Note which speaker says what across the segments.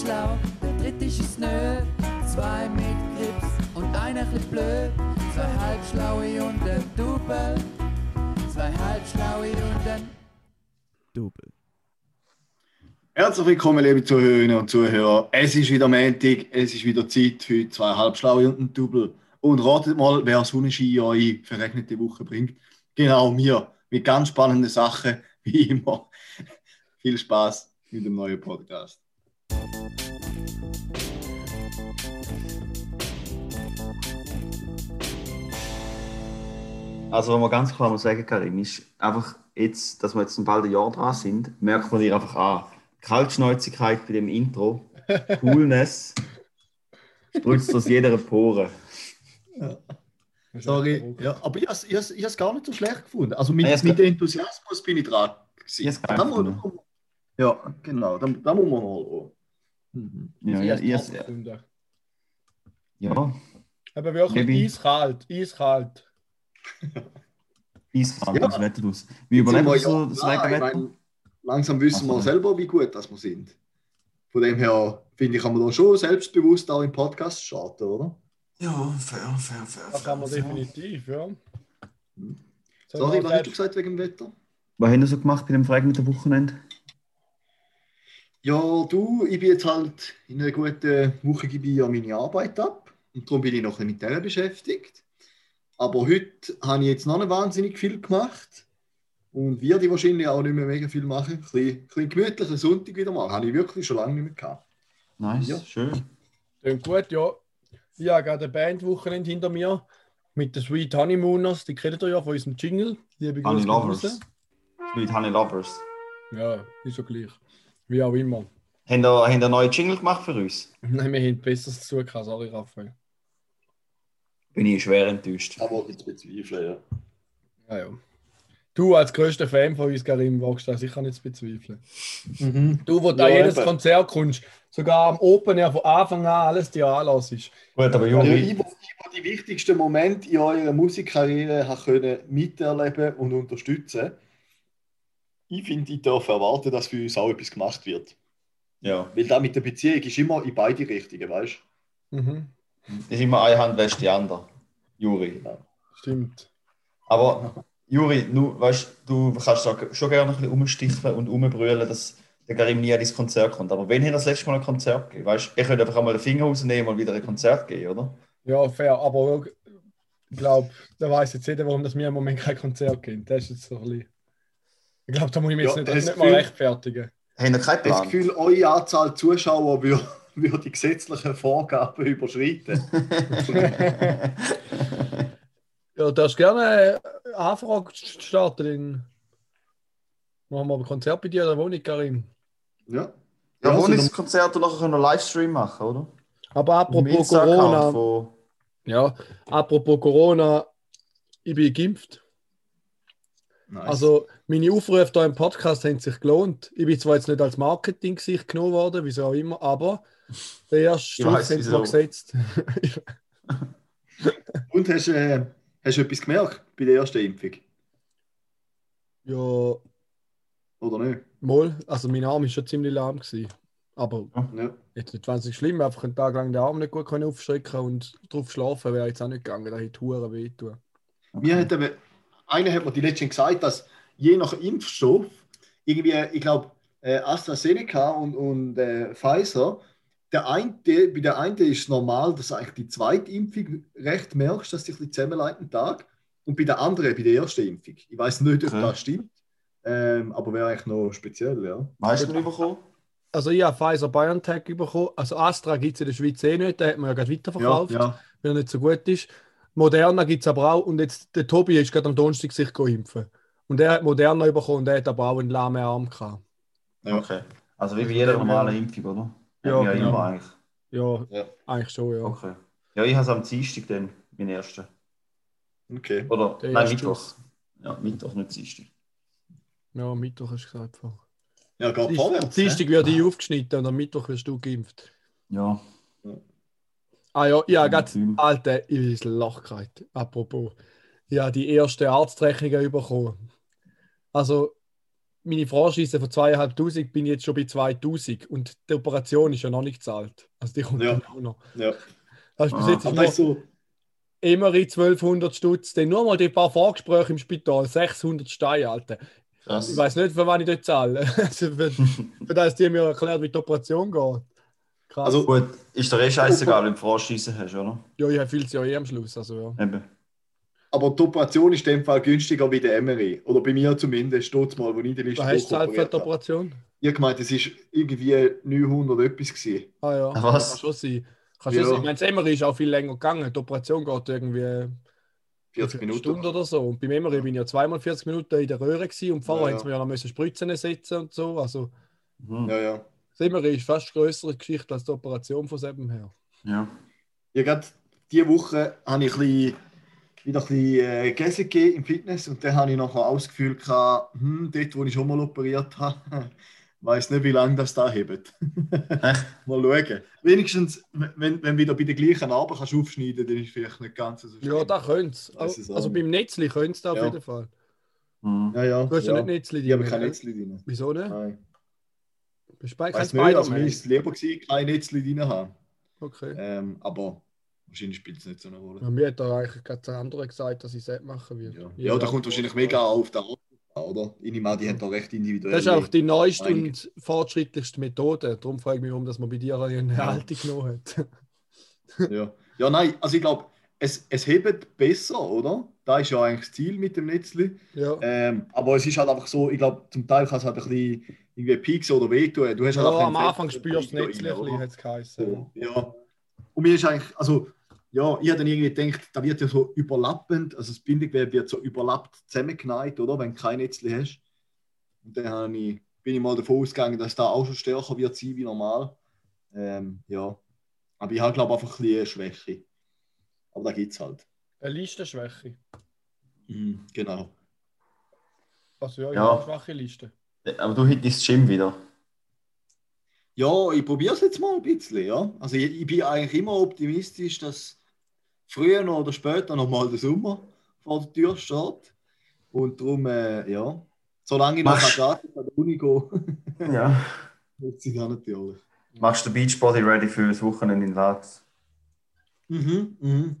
Speaker 1: schlau, der dritte ist es nö. Zwei mit Grips und einer bisschen blöd. Zwei halbschlaue und ein Double. Zwei halbschlaue und ein
Speaker 2: Double.
Speaker 3: Herzlich willkommen, liebe Zuhörerinnen und Zuhörer. Es ist wieder Montag, es ist wieder Zeit für zwei Halbschlaue und ein Double. Und ratet mal, wer Sonnenschein in eure verregnete Woche bringt. Genau, mir. Mit ganz spannenden Sachen, wie immer. Viel Spaß mit dem neuen Podcast.
Speaker 4: Also, was man ganz klar muss sagen, Karim, ist einfach jetzt, dass wir jetzt bald ein Jahr dran sind, merkt man dir einfach an. Kaltschnäuzigkeit bei dem Intro, Coolness, spritzt aus jeder Pore.
Speaker 3: Sorry, ja, aber ich habe es gar nicht so schlecht gefunden. Also mit,
Speaker 4: Ja,
Speaker 3: mit Enthusiasmus bin ich dran. gewesen.
Speaker 4: Geil
Speaker 3: Da muss-
Speaker 4: gefunden.
Speaker 3: Ja, genau, da, da muss man mal. Mhm.
Speaker 4: Ja, ja, ja, ja, ja.
Speaker 5: Aber wirklich eiskalt, eiskalt.
Speaker 4: Eiskalt,
Speaker 3: Ja.
Speaker 4: das Wetter aus. Wie
Speaker 3: wir
Speaker 4: man so
Speaker 3: ja
Speaker 4: das
Speaker 3: dran. Ich
Speaker 4: Regenwetter?
Speaker 3: meine, langsam wissen wir selber, wie gut das wir sind. Von dem her, finde ich, kann man da schon selbstbewusst auch im Podcast starten, oder?
Speaker 4: Ja, fair, fair, fair.
Speaker 5: Das kann man definitiv, ja. So,
Speaker 3: Sorry, was hast du gesagt wegen dem Wetter?
Speaker 4: Was haben wir so gemacht bei dem verregneten Wochenende?
Speaker 3: Ja, du, ich bin jetzt halt in einer guten Woche gebe ich ja meine Arbeit ab und darum bin ich noch mit der beschäftigt. Aber heute habe ich jetzt noch nicht wahnsinnig viel gemacht und werde wahrscheinlich auch nicht mehr mega viel machen. Ein bisschen, ein bisschen gemütlichen Sonntag wieder mal. Habe ich wirklich schon lange nicht mehr gehabt.
Speaker 4: Nice,
Speaker 3: Ja.
Speaker 4: schön.
Speaker 5: Klingt gut, ja. Ich habe gerade ein Bandwochenende hinter mir mit den Sweet Honeymooners. Die kennt ihr ja von unserem Jingle. Liebe
Speaker 4: Honey
Speaker 5: Grüße
Speaker 4: Lovers. Mit Honey Lovers.
Speaker 5: Ja, ist so gleich. Wie auch immer.
Speaker 4: Haben ihr, haben ihr einen neuen Jingle gemacht für uns?
Speaker 5: Nein, wir haben Besseres zu tun gehabt, sorry, Raphael.
Speaker 4: Bin ich schwer enttäuscht.
Speaker 3: Aber jetzt bezweifeln, ja.
Speaker 5: Ja, ja. Du als größter Fan von uns, Karim, wagst das sicher nicht zu bezweifeln. Du, wo da
Speaker 3: Ja,
Speaker 5: jedes
Speaker 3: eben.
Speaker 5: Konzert kommst, sogar am Open Air von Anfang an alles dir anlässt.
Speaker 4: Gut, aber Juri,
Speaker 3: ich, wo, ich, wo die wichtigsten Momente in eurer Musikkarriere habe können miterleben und unterstützen ich finde, ich darf erwarten, dass für uns auch etwas gemacht wird.
Speaker 4: ja.
Speaker 3: Weil da mit der Beziehung ist immer in beide Richtungen, weißt
Speaker 5: Mhm.
Speaker 4: Das ist immer eine Hand wäscht die andere. Juri.
Speaker 5: Stimmt.
Speaker 4: Aber Juri, du, weißt, du kannst da schon gerne ein bisschen umsticheln und umbrüllen, dass der Karim nie an dein Konzert kommt. Aber wenn hat er das letzte Mal ein Konzert gegeben? Weißt, ihr könnt einfach einmal den Finger rausnehmen und wieder ein Konzert geben, oder?
Speaker 5: Ja, fair. Aber ich glaube, da weiß jetzt jeder, warum das mir im Moment kein Konzert gibt. Das ist jetzt so ein bisschen. Ich glaube, da muss ich mich
Speaker 3: Ja,
Speaker 5: jetzt nicht, nicht mal
Speaker 3: Gefühl-
Speaker 5: rechtfertigen.
Speaker 4: Habt ihr keinen
Speaker 3: Das? Gefühl, eure Anzahl Zuschauer würde, würde die gesetzlichen Vorgaben überschreiten.
Speaker 5: Ja, du darfst gerne eine Anfrage starten. Machen wir ein Konzert bei dir in der Wohnung, Karim.
Speaker 3: Ja.
Speaker 4: Ja,
Speaker 3: Ja, also
Speaker 4: ist das Konzert und nachher können wir einen Livestream machen, oder?
Speaker 5: Aber apropos Corona.
Speaker 4: Von...
Speaker 5: Ja, apropos Corona, ich bin geimpft.
Speaker 3: Nice.
Speaker 5: Also, meine Aufrufe hier im Podcast haben sich gelohnt. Ich bin zwar jetzt nicht als Marketing-Gesicht genommen worden, wieso auch immer, aber der erste Schuss haben sie mal gesetzt.
Speaker 3: Und hast, äh, hast du etwas gemerkt bei der ersten Impfung?
Speaker 5: ja,
Speaker 3: Oder nicht?
Speaker 5: mal. Also, mein Arm war schon ziemlich lahm. Gewesen. Aber
Speaker 3: Ja.
Speaker 5: jetzt nicht wahnsinnig schlimm. Einfach einen Tag lang den Arm nicht gut können aufstrecken und drauf schlafen wäre jetzt auch nicht gegangen. Da hätte Huren wehtun.
Speaker 3: Mir hat eben, einer hat mir die letztens gesagt, dass je nach Impfstoff, irgendwie, ich glaube, äh, AstraZeneca und, und äh, Pfizer, der eine, bei der einen ist es normal, dass du eigentlich die zweite Impfung recht merkst, dass dich ein bisschen zusammenleitet am Tag. Und bei der anderen, bei der ersten Impfung. Ich weiß nicht, ob
Speaker 4: Okay.
Speaker 3: das stimmt, ähm, aber wäre eigentlich noch speziell, ja.
Speaker 4: Weißt du den bekommen?
Speaker 5: Also, ich habe Pfizer BioNTech bekommen. Also, Astra gibt es in der Schweiz eh nicht. Da hat man ja gerade weiterverkauft.
Speaker 3: ja.
Speaker 5: weil er nicht so gut ist. Moderna gibt es aber auch. Und jetzt der Tobi ist gerade am Donnerstag sich impfen. Und er hat Moderna bekommen und er hat aber auch einen lahmen Arm gehabt.
Speaker 3: Ja.
Speaker 4: Okay. Also wie bei jeder normalen Impfung, oder?
Speaker 5: Ja,
Speaker 4: ja
Speaker 5: genau.
Speaker 4: immer eigentlich.
Speaker 5: Ja,
Speaker 3: Ja.
Speaker 5: eigentlich schon, ja.
Speaker 4: Okay. Ja, ich habe es am Dienstag dann, meinen ersten.
Speaker 3: Okay.
Speaker 4: Oder,
Speaker 5: Der
Speaker 4: nein, Mittwoch. Ja, Mittwoch, nicht Dienstag.
Speaker 5: Ja, Mittwoch hast du gesagt. Vorher.
Speaker 3: Ja, geht
Speaker 5: Am
Speaker 3: vorwärts.
Speaker 5: Dienstag wird ich aufgeschnitten und am Mittwoch wirst du geimpft.
Speaker 4: Ja.
Speaker 5: Ah ja, ja,
Speaker 4: Team.
Speaker 5: Alter, ich bin ins Loch gereiht. Apropos. Ja, die erste Arztrechnung bekommen. Also, meine Franchise von 2'500 bin ich jetzt schon bei 2000 und die Operation ist ja noch nicht gezahlt. Also die kommt
Speaker 3: Ja.
Speaker 5: auch noch.
Speaker 3: Ja.
Speaker 5: Das ist bis
Speaker 4: Ah,
Speaker 5: jetzt
Speaker 3: ist so,
Speaker 5: Emery 1200 Stutz, dann nur mal die paar Vorgespräche im Spital, 600 Steine, Alter. Ich
Speaker 4: Krass.
Speaker 5: weiß nicht, für wann ich dort zahle. Also für, für das die mir erklärt, wie die Operation geht. Krass.
Speaker 3: Also-
Speaker 4: Gut, ist dir eh scheißegal, wenn du Vorschießen hast, oder?
Speaker 5: ja, ich fühle es ja eh am Schluss. Also, ja.
Speaker 4: Eben.
Speaker 3: Aber die Operation ist in dem Fall günstiger wie der Emery. Oder bei mir zumindest, steht mal, wo ich die letzte
Speaker 5: Was
Speaker 3: operiert
Speaker 5: die
Speaker 3: habe.
Speaker 5: Operation?
Speaker 3: Ich habe gemeint, es ist irgendwie 900 etwas gewesen.
Speaker 5: Ah ja,
Speaker 4: was?
Speaker 5: kann schon sein. Kann schon
Speaker 3: Ja.
Speaker 5: sein. Ich meine, das Emery ist auch viel länger gegangen. Die Operation geht irgendwie
Speaker 3: 40
Speaker 5: eine
Speaker 3: Minuten.
Speaker 5: Stunde oder so. Und beim Emery bin ich ja zweimal 40 Minuten in der Röhre gewesen und vorher
Speaker 3: Ja, ja.
Speaker 5: haben sie mir ja noch müssen Spritzen setzen und so. Also
Speaker 4: Mhm.
Speaker 3: Ja, ja.
Speaker 5: das Emery ist fast größere Geschichte als die Operation von selben her.
Speaker 4: Ja.
Speaker 3: Ja, gerade diese Woche habe ich ein bisschen, wieder ein bisschen äh, Gäse gegeben im Fitness und dann habe ich nachher auch das Gefühl gehabt, hm, dort, wo ich schon mal operiert habe, weiß nicht, wie lange das da hebt. Mal schauen. Wenigstens, wenn, wenn du wieder bei der gleichen Arbeit kannst aufschneiden dann ist es vielleicht nicht ganz so schlimm.
Speaker 5: Ja, da könnte es. Also
Speaker 3: nicht.
Speaker 5: beim Netzli könnte es da auf
Speaker 3: Ja.
Speaker 5: jeden Fall.
Speaker 4: Mhm.
Speaker 3: Ja, ja.
Speaker 5: Du hast ja,
Speaker 3: ja.
Speaker 5: nicht Netzli
Speaker 3: Ich habe
Speaker 5: drin,
Speaker 3: kein
Speaker 5: gell?
Speaker 3: Netzli drin.
Speaker 5: Wieso nicht?
Speaker 3: Nein.
Speaker 5: Bist du bei- kein
Speaker 3: Weiß nicht, also mir
Speaker 5: Spider-Man?
Speaker 3: ist es lieber gewesen, kein Netzli drin haben.
Speaker 5: Okay.
Speaker 3: Ähm, aber wahrscheinlich spielt es nicht so eine Rolle.
Speaker 5: Ja, mir hat da eigentlich gerade der andere gesagt, dass ich es machen will.
Speaker 3: Ja, ja da kommt wahrscheinlich mega auf an, oder? Ich nehme an, die haben da recht individuell.
Speaker 5: Das ist auch die neueste und fortschrittlichste Methode. Darum frage ich mich, warum dass man bei dir eine. Haltung genommen hat.
Speaker 3: Ja. ja, nein, also ich glaube, es, es hebt besser, oder? Da ist ja eigentlich das Ziel mit dem Netzli.
Speaker 5: ja.
Speaker 3: Ähm, aber es ist halt einfach so, ich glaube, zum Teil kann es halt ein bisschen irgendwie pieksen oder wehtun. Du hast halt
Speaker 5: ja, am Anfang spürst du
Speaker 3: Peak da
Speaker 5: Netzli ein bisschen, hat es geheißen.
Speaker 3: So, ja. Und mir ist eigentlich, also, ja, ich habe dann irgendwie gedacht, da wird ja so überlappend, also das Bindegewebe wird so überlappt zusammengeneigt, oder? Wenn du kein Netzli hast. Und dann ich, bin ich mal davon ausgegangen, dass da auch schon stärker wird sein wie normal. Ähm, ja. Aber ich habe, glaube ich, einfach ein bisschen eine Schwäche. Aber da gibt es halt.
Speaker 5: Eine Listenschwäche.
Speaker 3: Mhm, genau.
Speaker 5: Also ja, ich
Speaker 4: Ja.
Speaker 5: habe eine schwache Liste.
Speaker 4: Aber du hättest das Gym wieder.
Speaker 3: Ja, ich probiere es jetzt mal ein bisschen, ja. Also ich, ich bin eigentlich immer optimistisch, dass früher oder später noch mal der Sommer vor der Tür steht. Und darum, äh, ja, solange ich noch
Speaker 4: Machst-
Speaker 3: gratis an der Uni gehe,
Speaker 4: Ja.
Speaker 3: nutze ich das natürlich.
Speaker 4: Machst du den Beachbody ready für das Wochenende in Laz?
Speaker 3: Mhm, mhm.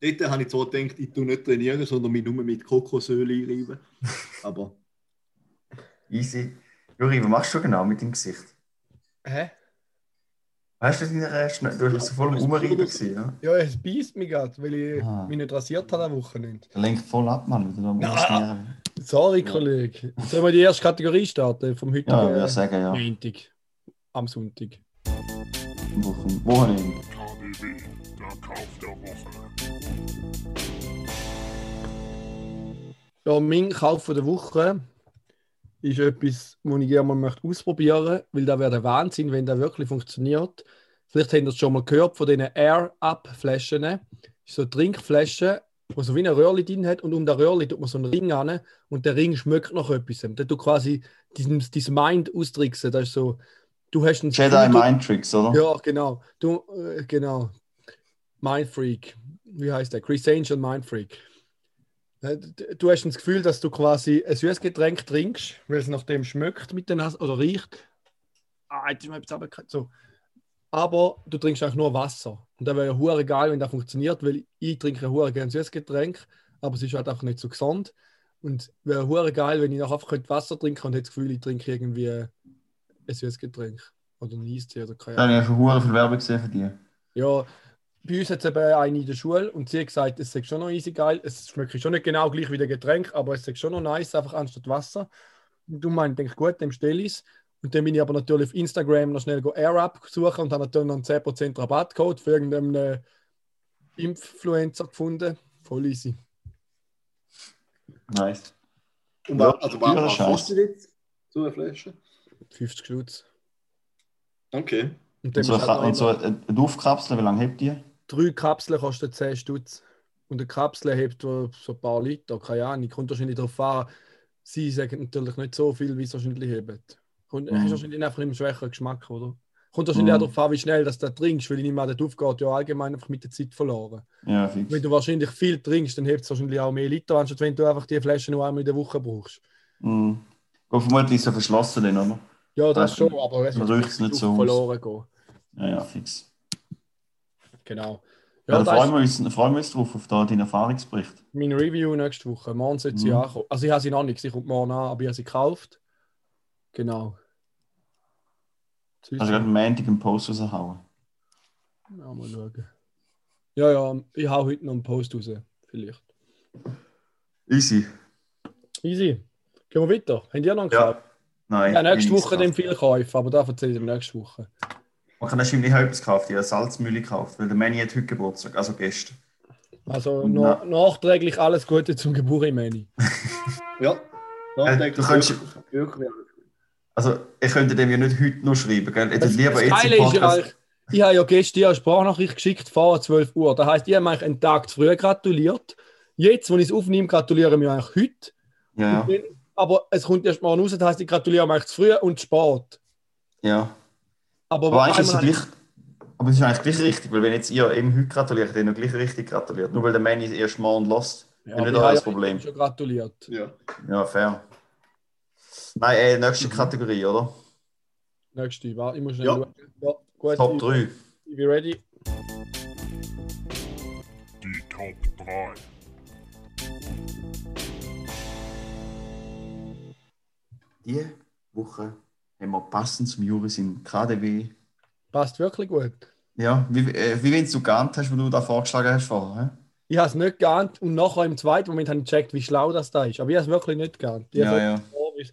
Speaker 3: Dort habe ich zwar gedacht, ich tue nicht trainieren, sondern mich nur mit Kokosöl einreiben. Aber
Speaker 4: Easy. Juri, was machst du genau mit dem Gesicht?
Speaker 5: Hä?
Speaker 4: Weißt du, du warst so voll am Umreiben gewesen, ja?
Speaker 5: Ja, es beißt mich gerade, weil ich
Speaker 4: Ah.
Speaker 5: mich nicht rasiert habe am Wochenende.
Speaker 4: Der lenkt voll ab, Mann.
Speaker 5: Na. Sorry, Kollege. Sollen wir die erste Kategorie starten vom heutigen
Speaker 4: Ja, ich würde sagen, ja.
Speaker 5: Montag? Am Sonntag.
Speaker 4: Wochen- Wochenende.
Speaker 2: KDW, der Kauf der Woche.
Speaker 5: Ja, mein Kauf von der Woche ist etwas, was ich gerne mal ausprobieren möchte, weil da wäre der Wahnsinn, wenn das wirklich funktioniert. Vielleicht habt ihr es schon mal gehört von diesen Air-Up-Flaschen. Das ist so eine Trinkflasche, die so wie ein Röhrli drin hat und um das Röhrli tut man so einen Ring an und der Ring schmeckt nach etwas. Dann tut quasi diesen, diesen Mind austricksen. Das ist so, du hast einen
Speaker 4: Jedi Mind Tricks, oder?
Speaker 5: Ja, genau. Du, äh, genau. Mind Freak. Wie heißt der? Chris Angel Mind Freak. Äh, Du hast das Gefühl, dass du quasi ein süßes Getränk trinkst, weil es nach dem schmeckt mit den Nas oder riecht. Ah, jetzt ist mir etwas so. Aber du trinkst eigentlich nur Wasser. Und das wäre ja hure geil, wenn das funktioniert, weil ich trinke hure gerne süßes Getränk, aber es ist halt auch nicht so gesund. Und wäre hure geil, wenn ich nachher einfach Wasser trinken und hätte das Gefühl, ich trinke irgendwie ein süßes Getränk. Oder ein Eistee oder keine
Speaker 4: Da
Speaker 5: Ahnung.
Speaker 4: habe ich schon hure viel Werbung gesehen von dir.
Speaker 5: Ja, bei uns hat es eben eine in der Schule und sie hat gesagt, es ist schon noch easy geil. Es schmeckt schon nicht genau gleich wie der Getränk, aber es ist schon noch nice, einfach anstatt Wasser. Und du meinst, denke gut, dann stelle ich es. Und dann bin ich aber natürlich auf Instagram noch schnell go AirUp suchen und habe natürlich noch einen 10% Rabattcode für irgendeinen Influencer gefunden. Voll easy.
Speaker 4: Nice.
Speaker 3: Und
Speaker 4: Ja,
Speaker 3: also, was, kostet jetzt so eine Flasche?
Speaker 5: 50 Stutz.
Speaker 3: Okay.
Speaker 5: Und
Speaker 4: Und so,
Speaker 5: halt
Speaker 4: so eine eine Aufkapsel, wie lange hebt die?
Speaker 5: Drei Kapseln kosten 10 Stutz. Und eine Kapsel hebt so ein paar Liter, keine Ahnung. Kommt wahrscheinlich darauf an. Sie sagen natürlich nicht so viel, wie es wahrscheinlich hebt. Und
Speaker 4: Mhm.
Speaker 5: hast wahrscheinlich einfach einen schwächeren Geschmack, oder? Kommt wahrscheinlich
Speaker 4: Mhm.
Speaker 5: auch darauf an, wie schnell das du trinkst, weil ich nehme an, der aufgeht ja allgemein einfach mit der Zeit verloren.
Speaker 4: Ja, fix.
Speaker 5: Wenn du wahrscheinlich viel trinkst, dann hebt es wahrscheinlich auch mehr Liter, anstatt wenn du einfach die Flasche nur einmal in der Woche brauchst.
Speaker 4: Mhm. Geht vermutlich so verschlossen, oder?
Speaker 5: Ja, das
Speaker 4: Also,
Speaker 5: schon, aber es wird
Speaker 4: nicht so aus.
Speaker 5: verloren gehen.
Speaker 4: Ja, ja, fix.
Speaker 5: Genau.
Speaker 4: Ja,
Speaker 5: Ja,
Speaker 4: da
Speaker 5: das
Speaker 4: freuen wir, uns, freuen wir uns drauf, auf da deinen Erfahrungsbericht.
Speaker 5: mein Review nächste Woche. Morgen sollte sie
Speaker 4: Mhm.
Speaker 5: ankommen. Also ich habe sie noch nicht, sie kommt morgen an, aber ich habe sie gekauft. Genau. Sonst-
Speaker 4: Also gerade am Montag einen Post raushauen.
Speaker 5: Ja, mal schauen. Ja, ja, ich hau heute noch einen Post raus. Vielleicht.
Speaker 4: Easy.
Speaker 5: Easy. Gehen wir weiter. Habt ihr noch einen
Speaker 4: Ja. Nein.
Speaker 5: Ja, nächste Woche dann viel Käufe, aber da erzähle ich nächste Woche.
Speaker 4: Man kann nicht etwas gekauft, ich habe eine Salzmühle gekauft, weil der Manny hat heute Geburtstag, also gestern.
Speaker 5: Also
Speaker 4: na,
Speaker 5: nachträglich alles Gute zum Geburt, Manny.
Speaker 3: Ja.
Speaker 4: Äh, du kannst-
Speaker 3: wirklich.
Speaker 4: Also, ich könnte dem ja nicht heute noch schreiben, gell? Würde lieber
Speaker 5: das
Speaker 4: jetzt
Speaker 5: Geile
Speaker 4: im
Speaker 5: ist ja,
Speaker 4: Podcast-
Speaker 5: ich habe ja gestern eine Sprachnachricht geschickt vor 12 Uhr. Das heisst, ich habe eigentlich einen Tag zu früh gratuliert. Jetzt, wo ich es aufnehme, gratuliere ich mir eigentlich heute.
Speaker 4: Ja,
Speaker 5: dann- Aber es kommt erst morgen raus, das heisst, ich gratuliere eigentlich zu früh und zu spät.
Speaker 4: ja.
Speaker 5: Aber,
Speaker 4: Aber eigentlich ist es
Speaker 5: einmal-
Speaker 4: gleich. Aber es ist eigentlich gleich richtig, weil wenn jetzt ihr eben heute gratuliert, dann gleich richtig gratuliert. Nur weil der Manny erst morgen lost.
Speaker 5: Ja, aber
Speaker 4: nicht
Speaker 5: ich
Speaker 4: euer Problem.
Speaker 5: schon gratuliert.
Speaker 3: Ja.
Speaker 4: Ja, fair. Nein, äh,
Speaker 5: Mhm.
Speaker 4: nächste Kategorie, oder?
Speaker 5: Nächste, warte, ich muss schnell
Speaker 3: Ja.
Speaker 5: Ja, gut.
Speaker 4: Top
Speaker 5: ich,
Speaker 4: 3.
Speaker 5: Ich bin ready.
Speaker 2: Die Top 3.
Speaker 4: Diese Woche haben wir passend zum Juris im KDW.
Speaker 5: Passt wirklich gut.
Speaker 4: Ja, wie, äh, wie wenn du geahnt hast, wo du da vorgeschlagen hast vorher. hä?
Speaker 5: Ich habe es nicht geahnt und nachher im zweiten Moment habe ich gecheckt, wie schlau das da ist. Aber ich habe es wirklich nicht geahnt. Ich
Speaker 4: Ja, ja.
Speaker 5: oh, ist,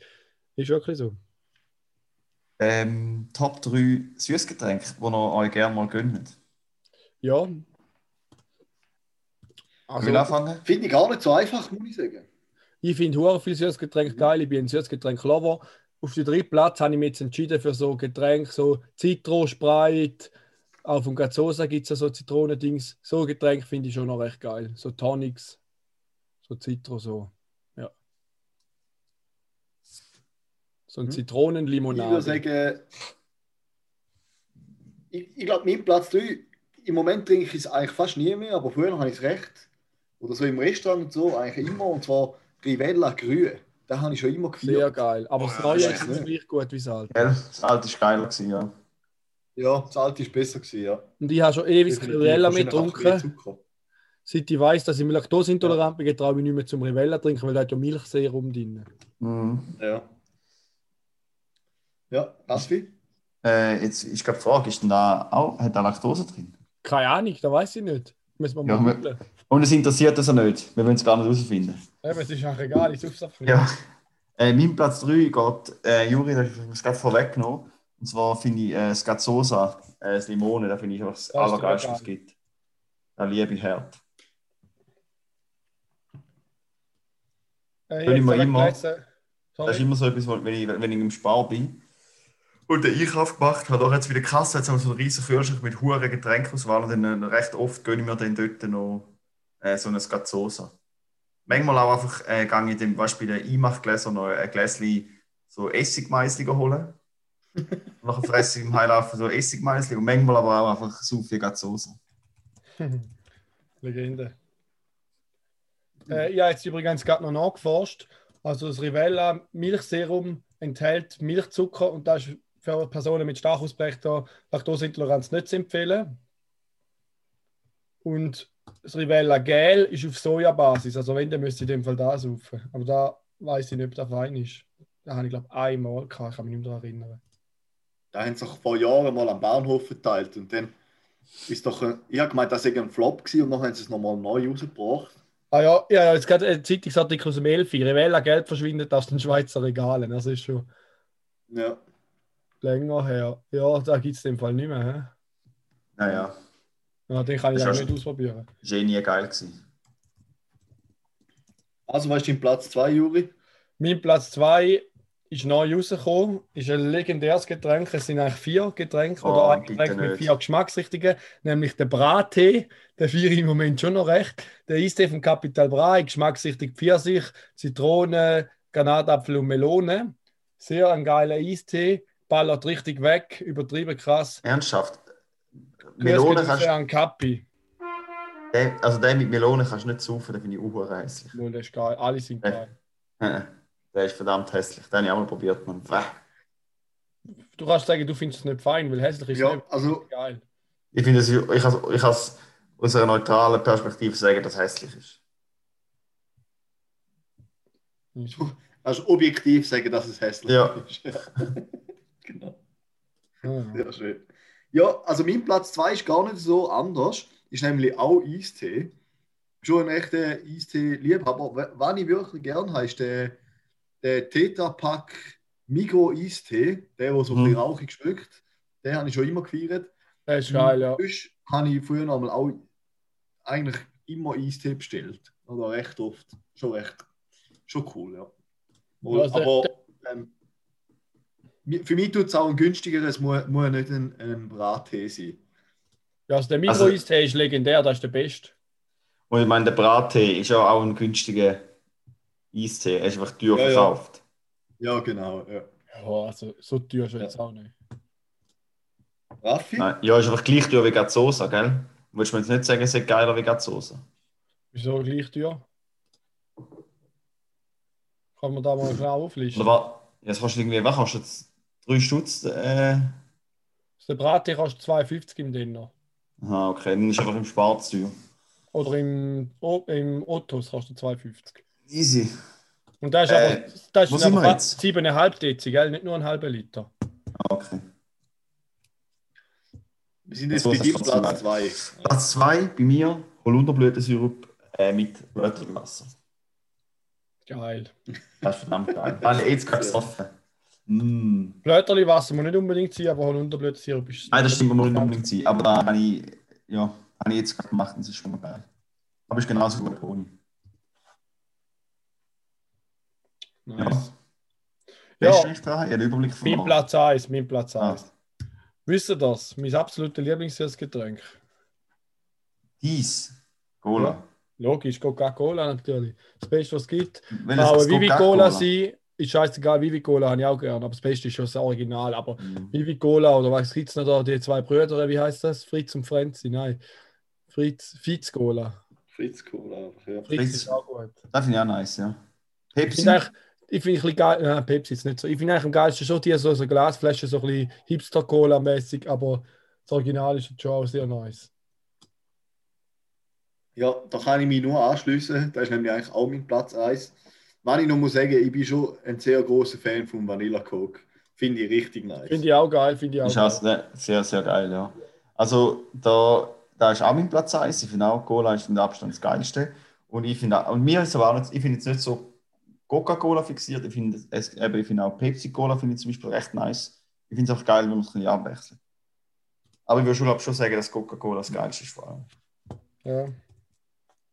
Speaker 5: ist wirklich so.
Speaker 4: Ähm, Top 3 Süßgetränke, die ihr euch gerne mal gönnt.
Speaker 5: Ja.
Speaker 4: Ich
Speaker 5: Also,
Speaker 4: will anfangen?
Speaker 3: Finde ich gar nicht so einfach, muss ich sagen.
Speaker 5: ich finde hure viel Süßgetränke geil. Ich bin ein Süßgetränk-Lover. Auf den dritten Platz habe ich mich jetzt entschieden für so Getränke, so Zitro, Sprite. Auch vom Gazosa gibt es ja so Zitronendings. So Getränke finde ich schon noch recht geil. So Tonics, so Zitro, so. Ja. So ein
Speaker 3: Mhm. Ich würde
Speaker 5: Zitronenlimonade.
Speaker 3: sagen, ich, ich glaube, mein Platz 3, im Moment trinke ich es eigentlich fast nie mehr, aber früher habe ich es recht. Oder so im Restaurant und so, eigentlich immer. Und zwar Rivella Grün. Den habe ich schon immer
Speaker 5: Sehr
Speaker 3: gefeiert.
Speaker 5: geil. Aber das
Speaker 4: Ja,
Speaker 5: Neue ist nicht gleich gut wie das Alte.
Speaker 4: Gell? Das alte war geiler, gewesen, ja.
Speaker 3: Ja, das alte ist besser gewesen, ja.
Speaker 5: Und ich habe schon ewig. Rivella mitgetrunken. Seit ich weiß, dass ich laktoseintolerant bin, traue ich mich nicht mehr zum Rivella trinken, weil da hat ja Milchserum drin.
Speaker 4: Mhm.
Speaker 3: Ja. Ja, Asfi?
Speaker 4: Äh, jetzt ist gerade die Frage, ist denn da auch, hat da Laktose drin?
Speaker 5: Keine Ahnung, da weiß ich nicht. Müssen wir
Speaker 4: Ja,
Speaker 5: mal
Speaker 4: wir-
Speaker 5: googeln.
Speaker 4: Und es interessiert das auch nicht. Wir wollen es gar nicht herausfinden.
Speaker 5: Eben, es ist auch egal, ich suche es
Speaker 4: Ja. Äh, mein Platz 3 geht, äh, Juri, das ist gerade vorweggenommen. Und zwar finde ich äh, das Gazzosa, äh, das Limone, da finde ich einfach das
Speaker 5: ist
Speaker 4: Allergeilste, was es gibt. Da liebe ich hart.
Speaker 5: Äh,
Speaker 4: ich immer-
Speaker 5: gelesen-
Speaker 4: Das ist immer so etwas, wenn ich, wenn ich im Spar bin und den Einkauf gemacht habe, auch jetzt wieder Kasse, jetzt haben wir so einen riesen Kühlschrank mit hohen Getränkauswahl und dann äh, recht oft gönne ich mir dann dort noch äh, so ein Gazzosa. Manchmal auch einfach äh, gehe ich dem, weißt, bei den Einmachgläsern noch ein Gläschen so Essigmeißli holen. nachher fresse ich im Heilaufen so Essigmeißli und manchmal aber auch einfach so viel Gazzosa.
Speaker 5: Legende. Äh, ich habe jetzt übrigens gerade noch nachgeforscht. Also das Rivella Milchserum enthält Milchzucker und das ist für Personen mit stark ausprägter Laktoseintoleranz nicht zu empfehlen. Und das Rivella Gel ist auf Sojabasis. Also wenn, dann müsste ich in dem Fall das saufen. Aber da weiß ich nicht, ob das fein ist. Da habe ich glaube einmal gehabt, ich kann mich nicht mehr daran erinnern.
Speaker 3: Da haben sie sich vor Jahren mal am Bahnhof verteilt. Und dann ist doch, ein- ich habe gemeint, das sei ein Flop gewesen und dann haben sie es nochmal neu rausgebracht.
Speaker 5: Ah ja, ja, jetzt gerade ein Zeitungsartikel aus dem Elfi. Rivella Geld verschwindet aus den Schweizer Regalen. Das ist schon
Speaker 3: Ja.
Speaker 5: Länger her. Ja, da gibt es dem Fall nicht mehr. He?
Speaker 4: Naja,
Speaker 5: Ja, den kann ich auch
Speaker 4: ist
Speaker 5: nicht ausprobieren.
Speaker 4: das war eh nie geil. Gewesen.
Speaker 3: Also, was ist dein Platz 2, Juri?
Speaker 5: Mein Platz 2 ist neu rausgekommen. Ist ein legendäres Getränk. Es sind eigentlich vier Getränke
Speaker 4: Oh,
Speaker 5: oder ein Getränk mit vier Geschmacksrichtungen, nämlich der Brattee. Den feiere ich im Moment schon noch recht. Der Eistee von Capital Bra, Geschmacksrichtung Pfirsich, Zitrone, Granatapfel und Melone. Sehr ein geiler Eistee. Ballert richtig weg, übertrieben krass.
Speaker 4: Ernsthaft?
Speaker 5: Melone
Speaker 4: kannst
Speaker 5: an Kappi.
Speaker 4: den, also den mit Melone kannst du nicht saufen, den finde ich auch hässlich.
Speaker 5: Nun, das ist geil. Alle sind geil.
Speaker 4: Äh, Der ist verdammt hässlich. Den habe ich auch mal probiert, man.
Speaker 5: Du kannst sagen, du findest es nicht fein, weil hässlich ist
Speaker 3: Ja,
Speaker 5: nicht
Speaker 3: also
Speaker 5: geil.
Speaker 4: Ich finde es, ich kann ich aus unserer neutralen Perspektive sagen, dass es hässlich ist.
Speaker 3: also objektiv sagen, dass es hässlich
Speaker 4: Ja.
Speaker 3: ist. genau.
Speaker 5: Ja.
Speaker 3: Ja, schön. Ja, also mein Platz 2 ist gar nicht so anders. Ist nämlich auch Eistee. Schon ein echter Eistee-Liebhaber. Was ich wirklich gerne habe, ist der, der Tetra-Pack Migro Eistee. Der, der so ein
Speaker 4: Mhm.
Speaker 3: bisschen rauchig schmeckt. Den habe ich schon immer gefeiert.
Speaker 5: Das ist geil, ja.
Speaker 3: Sonst habe ich früher noch mal auch eigentlich immer Eistee bestellt. Oder recht oft. Schon recht. Schon cool, ja. Und,
Speaker 5: Ja, also der-
Speaker 3: aber ähm, für mich tut es auch ein günstigeres, es muss, muss nicht ein, ein Brattee sein.
Speaker 5: Ja, also der
Speaker 4: Also-
Speaker 5: Mikro-Eistee ist legendär, das ist der beste.
Speaker 4: Und ich meine, der Brattee ist ja auch ein günstiger Eistee. Er ist einfach teuer
Speaker 3: Ja, ja.
Speaker 4: verkauft.
Speaker 3: Ja, genau. Ja.
Speaker 5: Ja, also so teuer ist er jetzt auch nicht.
Speaker 3: Raffi?
Speaker 4: Nein, ja, ist einfach gleich teuer wie Gazzosa, gell? Willst du mir jetzt nicht sagen, es ist geiler wie Gazzosa?
Speaker 5: Wieso gleich teuer? Kann man da mal schnell auflisten?
Speaker 4: Oder was? Jetzt kostet irgendwie, was kostet jetzt? 3 Stutz? Äh...
Speaker 5: Der Brattee kostet 2,50 im Dinner.
Speaker 4: Aha, okay, dann ist einfach im Spar zu teuer.
Speaker 5: Oder im, O- im Ottos kostet 2,50.
Speaker 4: Easy.
Speaker 5: Und da ist
Speaker 4: Äh,
Speaker 5: aber, das ist aber
Speaker 4: jetzt?
Speaker 5: 7,5 Dezi, gell? Nicht nur ein halber Liter.
Speaker 4: Ah, okay.
Speaker 3: Wir sind jetzt
Speaker 4: So
Speaker 3: bei dir Platz
Speaker 4: trotzdem
Speaker 3: 2.
Speaker 4: Platz 2 bei mir, Holunderblütensirup äh, mit Blöterwasser.
Speaker 5: Geil.
Speaker 4: Das ist verdammt geil. Ich jetzt gerade gesoffen. Mm.
Speaker 5: Blöterli-Wasser muss nicht unbedingt sein, aber Holunderblütensirup ist.
Speaker 4: Nein, das stimmt, man muss nicht unbedingt sein. Aber da habe ich, ja, habe ich jetzt gerade gemacht und das ist schon mal geil. Aber ist genauso gut ohne. Ja.
Speaker 5: Nice.
Speaker 4: Wer
Speaker 5: Ja.
Speaker 4: ist dran? Überblick
Speaker 5: Mein
Speaker 4: verloren.
Speaker 5: Platz 1, mein Platz
Speaker 4: Ah.
Speaker 5: 1. Wisst ihr das? Mein absolutes Lieblingssüßgetränk.
Speaker 4: Dies. Cola.
Speaker 5: Logisch, Coca-Cola natürlich. Das Beste, was es gibt.
Speaker 4: Welches
Speaker 5: Kann auch
Speaker 4: ist
Speaker 5: Vivi
Speaker 4: Coca-Cola?
Speaker 5: Cola sein. Ist scheißegal, Vivi Cola habe ich auch gerne. Aber das Beste ist schon das Original. Aber
Speaker 4: Mhm.
Speaker 5: Vivi Cola oder was gibt es noch da? Die zwei Brüder, wie heißt das? Fritz und Frenzi? Nein. Fritz, Fitz Cola.
Speaker 3: Fritz Cola. Ja.
Speaker 5: Fritz,
Speaker 4: Fritz.
Speaker 5: ist auch gut.
Speaker 4: Das finde ich auch nice, ja.
Speaker 5: Ich
Speaker 4: Pepsi.
Speaker 5: ich finde ein bisschen geil, nein, Pepsi ist nicht so. Ich finde eigentlich am geilsten schon die so, so Glasflaschen, so ein bisschen Hipster-Cola-mäßig, aber das Original ist schon auch sehr nice.
Speaker 3: ja, da kann ich mich nur anschließen. Das ist nämlich eigentlich auch mein Platz 1. Was ich noch muss sagen, ich bin schon ein sehr großer Fan von Vanilla Coke. Finde ich richtig nice.
Speaker 5: Finde ich auch geil, finde ich auch
Speaker 4: Ist
Speaker 5: geil.
Speaker 4: auch sehr, sehr, geil, ja. Also, da, da ist auch mein Platz 1. Ich finde auch, Cola ist mit Abstand das Geilste. Und ich finde auch, und mir ist aber auch nicht, ich finde jetzt nicht so Coca-Cola fixiert. Ich finde, es, ich finde auch Pepsi-Cola finde ich zum Beispiel recht nice. Ich finde es auch geil, wenn man es ein bisschen abwechselt. Aber ich würde schon, glaub, schon sagen, dass Coca-Cola das Geilste ist vor allem.
Speaker 5: Ja.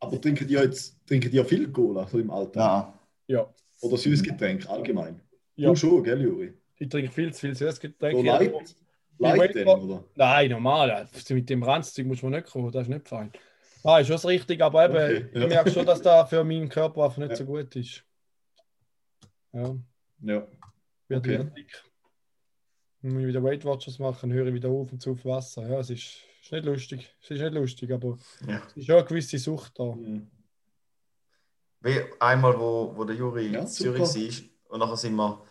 Speaker 3: Aber trinken die jetzt trinken die ja viel Cola so im Alltag?
Speaker 4: Ja,
Speaker 5: ja.
Speaker 3: Oder Süßgetränk allgemein?
Speaker 5: Ja.
Speaker 3: Du schon, gell, Juri?
Speaker 5: Ich trinke viel zu viel Süßgetränk.
Speaker 3: So
Speaker 5: Ja,
Speaker 3: light, light denn, oder?
Speaker 5: Nein, normal. Mit dem Ranzzeug muss man nicht kommen, das ist nicht fein. Ah, ist schon das Richtige, aber eben,
Speaker 3: Okay, ja.
Speaker 5: ich merke schon, dass das für meinen Körper einfach nicht
Speaker 3: Ja.
Speaker 5: so gut ist. Ja,
Speaker 3: Ja.
Speaker 5: wird
Speaker 3: Okay.
Speaker 5: wieder dick. Wenn wir wieder Weight Watchers machen, höre ich wieder auf und zu auf Wasser. Ja, es ist, ist nicht lustig. Es ist nicht lustig, aber
Speaker 4: Ja.
Speaker 5: es ist schon eine gewisse Sucht da.
Speaker 3: Mhm.
Speaker 4: Wie einmal, wo, wo der Juri
Speaker 3: Ja.
Speaker 4: Zürich war und nachher sind wir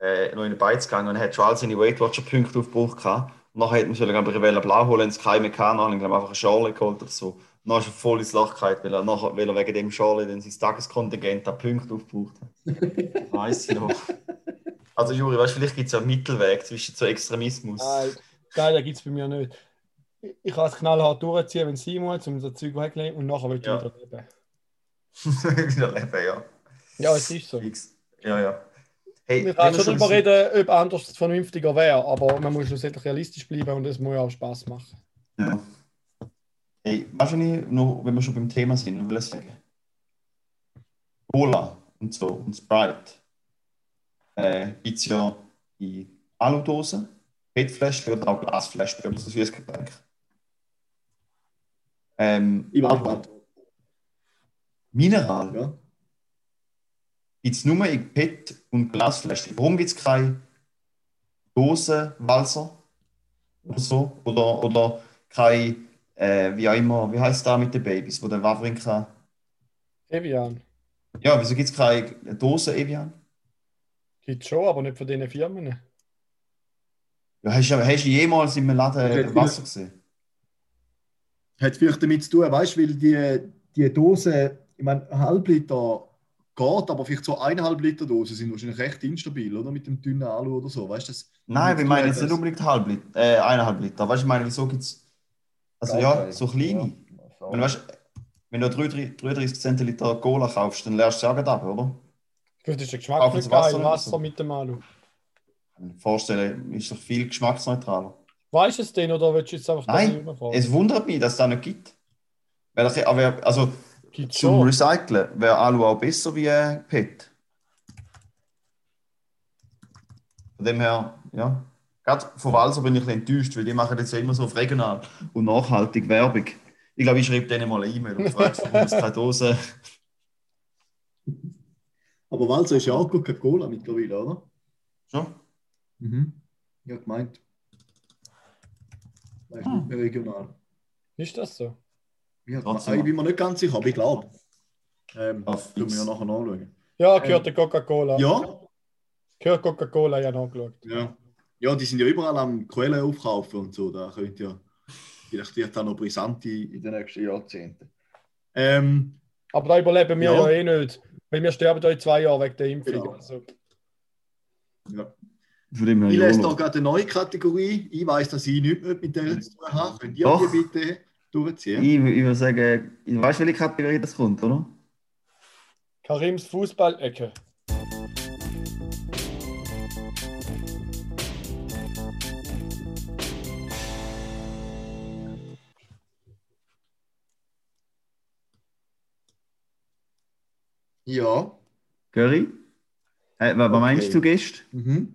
Speaker 4: äh, noch in den Beiz gegangen und er hat schon all seine Weight Watcher Punkte aufgebraucht gehabt. Und nachher hat man sollen glaube ich Rivella Blau holen, es keine mehr gehabt, nachher haben wir einfach eine Schale geholt oder so. Und dann ist er voll ins gefallen, weil er, nachher, weil er wegen dem Schale dann sein Tageskontingent an Punkte aufgebraucht hat. Weiss ich noch. Also Juri, weißt, du, vielleicht gibt es ja einen Mittelweg zwischen so Extremismus.
Speaker 5: Nein, geil, gibt es bei mir nicht. Ich- kann es knallhart durchziehen, wenn es sein muss, um das Zeug wegzulegen und nachher will ich
Speaker 4: Ja.
Speaker 5: wieder leben.
Speaker 4: Wieder leben, ja.
Speaker 5: Ja, es ist so.
Speaker 4: Ja, ja. Hey,
Speaker 5: Wir können schon darüber reden, ob anders vernünftiger wäre, aber man muss schlussendlich realistisch bleiben und es muss ja auch Spaß machen.
Speaker 4: Ja. Hey, wahrscheinlich noch, wenn wir schon beim Thema sind, will ich sagen. Cola und so und Sprite äh, gibt es ja in Aludosen, PET-Fläschchen oder auch Glasfläschchen oder so Süßgetränk. Ähm,
Speaker 3: Ich
Speaker 4: aber
Speaker 3: warte.
Speaker 4: Mineral
Speaker 3: Ja.
Speaker 4: gibt es nur in PET und Glasfläschchen. Warum gibt es keine Dosenwalzer oder so? Oder, oder keine, äh, wie auch immer, wie heißt da mit den Babys, wo der Wawrin kann?
Speaker 5: Evian.
Speaker 4: Ja, wieso gibt es keine Dose Evian?
Speaker 5: Gibt schon, aber nicht von diesen Firmen.
Speaker 4: Ja, hast, du- hast du jemals in einem Laden Wasser gesehen?
Speaker 3: Hat vielleicht damit zu tun, weißt du, weil die, die Dose, ich meine, ein Halbliter geht, aber vielleicht so eineinhalb Liter Dosen sind wahrscheinlich recht instabil, oder? Mit dem dünnen Alu oder so, weißt du? das-
Speaker 4: Nein, wir meinen jetzt
Speaker 3: das-
Speaker 4: nicht unbedingt halb Liter, äh, eineinhalb Liter. Weißt du, ich meine, wieso gibt es. Also ja, so kleine. Wenn, weißt, wenn du 33 33 Zentiliter Cola kaufst, dann leerst du sie auch ab, oder?
Speaker 5: Vielleicht ist der Geschmack
Speaker 4: Auch
Speaker 5: nicht
Speaker 4: das Wasser
Speaker 5: geil, Wasser
Speaker 4: so.
Speaker 5: mit dem Alu.
Speaker 4: Vorstellen, ist doch viel geschmacksneutraler.
Speaker 5: Weißt du es denn oder willst du jetzt einfach
Speaker 4: Nein, Es wundert mich, dass es das nicht gibt. Weil, ich- aber, also
Speaker 5: Gibt
Speaker 4: zum
Speaker 5: schon.
Speaker 4: Recyceln wäre Alu auch besser wie äh, PET. Von dem her, ja. Gerade von Walser bin ich ein bisschen enttäuscht, weil die machen jetzt ja immer so auf regional und nachhaltig Werbung. Ich glaube, ich schreibe denen mal eine E-Mail und frage, warum es keine Dose.
Speaker 3: Aber Walser ist ja auch Coca-Cola mittlerweile, oder?
Speaker 4: Schon?
Speaker 3: Mhm. Ja, gemeint. Weißt
Speaker 4: Hm.
Speaker 3: nicht mehr regional.
Speaker 5: Ist das so?
Speaker 3: Ja,
Speaker 4: Trotzdem.
Speaker 3: ich bin mir nicht ganz sicher, aber ich glaube. Ähm,
Speaker 4: Auf
Speaker 3: tun wir ja nachher nachschauen.
Speaker 5: Ja, gehört der Coca-Cola.
Speaker 3: Ja,
Speaker 5: Gehört Coca-Cola, ja nachgeschaut.
Speaker 3: ja. Ja, die sind ja überall am Quellen aufkaufen und so. Da könnt ihr vielleicht wird dann noch brisant in, den nächsten Jahrzehnten. Ähm,
Speaker 5: Aber da überleben wir
Speaker 3: Ja.
Speaker 5: ja, eh nicht. Weil wir sterben da in zwei Jahren wegen der Impfung.
Speaker 3: Genau.
Speaker 5: Also,
Speaker 3: ja. Ich lese da gerade eine neue Kategorie. Ich weiß, dass ich nichts mehr mit der zu tun habe. Könnt ihr bitte durchziehen?
Speaker 4: Ich, ich würde sagen, ich weiß, welche Kategorie das kommt, oder?
Speaker 5: Karims Fußballecke.
Speaker 3: Ja.
Speaker 4: Curry? Äh, was was meinst
Speaker 3: Okay.
Speaker 4: du gestern
Speaker 3: Mhm.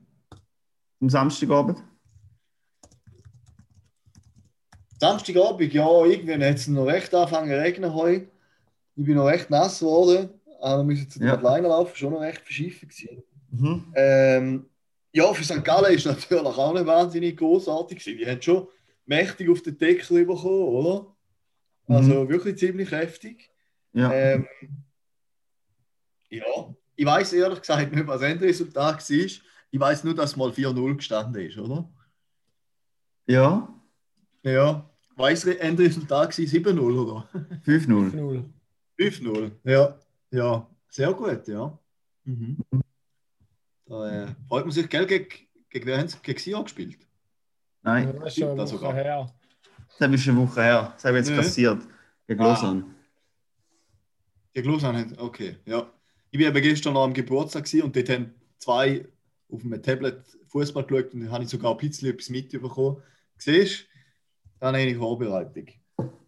Speaker 4: am Samstagabend?
Speaker 3: Samstagabend, ja, irgendwann hat es noch recht angefangen zu regnen heute. Ich bin noch recht nass geworden. Aber wir müssen zu der
Speaker 4: Ja.
Speaker 3: Madeleine laufen, schon noch recht verschiffen gewesen.
Speaker 4: Mhm.
Speaker 3: Ähm, ja, für St. Gallen ist natürlich auch nicht wahnsinnig großartig gewesen. Die haben schon mächtig auf den Deckel bekommen, oder? Also wirklich ziemlich heftig.
Speaker 4: Ja.
Speaker 3: Ähm, ja, ich weiß ehrlich gesagt nicht, was das Endresultat war. Ich weiß nur, dass mal 4-0 gestanden ist, oder?
Speaker 4: ja,
Speaker 3: Ja. Weiß das Endresultat war 7-0, oder?
Speaker 4: 5-0.
Speaker 5: 0.
Speaker 3: 5-0. Ja. Ja, sehr gut, ja. Mhm. Da äh, freut man sich, gell, gegen, gegen wen haben sie gegen Sion gespielt?
Speaker 4: Nein,
Speaker 5: Das ist schon eine
Speaker 3: Das
Speaker 5: Woche
Speaker 3: sogar.
Speaker 5: her.
Speaker 4: das ist eine Woche her. Das haben wir jetzt
Speaker 3: Mhm.
Speaker 4: kassiert. Gegen
Speaker 3: Ah.
Speaker 4: Lausanne.
Speaker 3: Gegen Lausanne okay, ja. Ich war eben gestern noch am Geburtstag und dort haben zwei auf einem Tablet Fußball geschaut und dann habe ich sogar ein bisschen etwas mitbekommen. Siehst du? Dann habe ich Vorbereitung.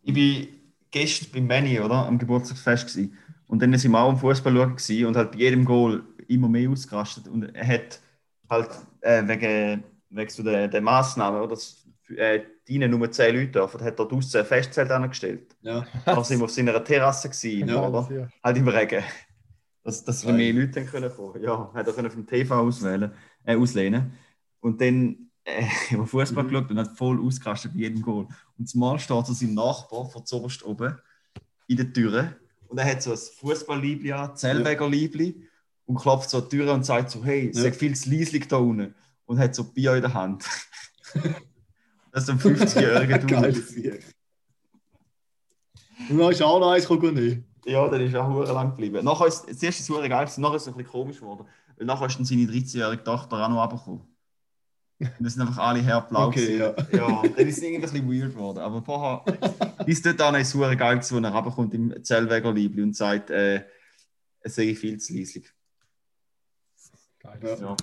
Speaker 4: Ich war gestern bei Manny, oder? Am Geburtstagsfest. Gewesen. Und dann sind wir auch am Fußball schauen und hat bei jedem Goal immer mehr ausgerastet. Und er hat halt äh, wegen, wegen so der, der Massnahmen, oder? Dass äh, deine nur 10 Leute dürfen, hat er draußen ein Festzelt angestellt.
Speaker 3: Ja.
Speaker 4: Da sind wir auf seiner Terrasse gewesen,
Speaker 3: Ja,
Speaker 4: oder? Halt im Regen. Dass, dass wir mehr Leute haben können kommen. Ja, hat er können vom TV auswählen, äh, auslehnen. Und dann äh, haben wir Fußball
Speaker 3: Mhm.
Speaker 4: geschaut und hat voll ausgerastet bei jedem Goal. Und zumal steht so sein Nachbar von zuoberst oben in der Tür und er hat so ein Fußballliebli an, Zellweger-Liebli und klopft so an die Tür und sagt so, hey, es
Speaker 3: Ja.
Speaker 4: ist viel zu leislich da unten. Und hat so Bier in der Hand. das ist ein 50-jähriger Dude.
Speaker 3: Und dann ist auch noch eins gekommen.
Speaker 4: Ja, dann ist er auch lang geblieben. Nachher ist, zuerst ist es geil, nachher ist es ein bisschen komisch geworden. Weil nachher ist dann seine 13-jährige Tochter auch noch runtergekommen. Und das sind einfach alle herblau.
Speaker 3: Okay,
Speaker 4: gewesen. ja. dann ist es irgendwie ein bisschen weird geworden. Aber vorher ist dort auch ist hure geil wo er runterkommt im Zellweger-Liebli und sagt, äh, es sei viel zu leislich.
Speaker 5: Geil.
Speaker 3: Ja.
Speaker 4: Ja.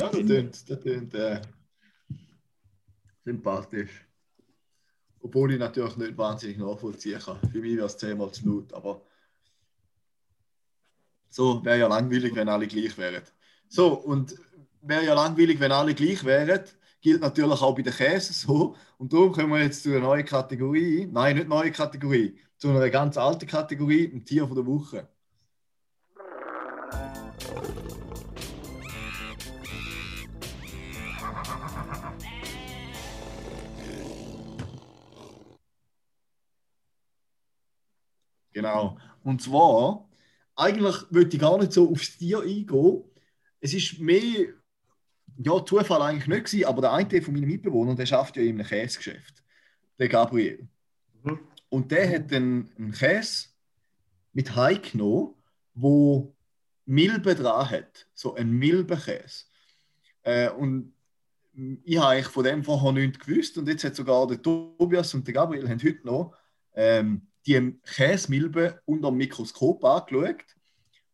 Speaker 3: Ja, das tönt, das tönt äh, sympathisch. Obwohl ich natürlich nicht wahnsinnig nachvollziehen kann. Für mich wäre es zehnmal zu laut, aber so wäre ja langweilig, wenn alle gleich wären. So, und wäre ja langweilig, wenn alle gleich wären, gilt natürlich auch bei den Käse so. Und darum kommen wir jetzt zu einer neuen Kategorie. Nein, nicht neue Kategorie, zu einer ganz alten Kategorie, dem Tier von der Woche. Genau. Und zwar, eigentlich würde ich gar nicht so aufs Tier eingehen, es ist mehr ja, Zufall eigentlich nicht gewesen, aber der eine von meinen Mitbewohnern, der schafft ja in einem Käsegeschäft, der Gabriel.
Speaker 4: Mhm.
Speaker 3: Und der hat einen, einen Käse mit Hai genommen, wo Milbe dran hat, so ein Milbenkäse. Äh, und ich habe eigentlich von dem vorher nichts gewusst und jetzt hat sogar der Tobias und der Gabriel haben heute noch ähm, die Käsemilbe unter dem Mikroskop angeschaut.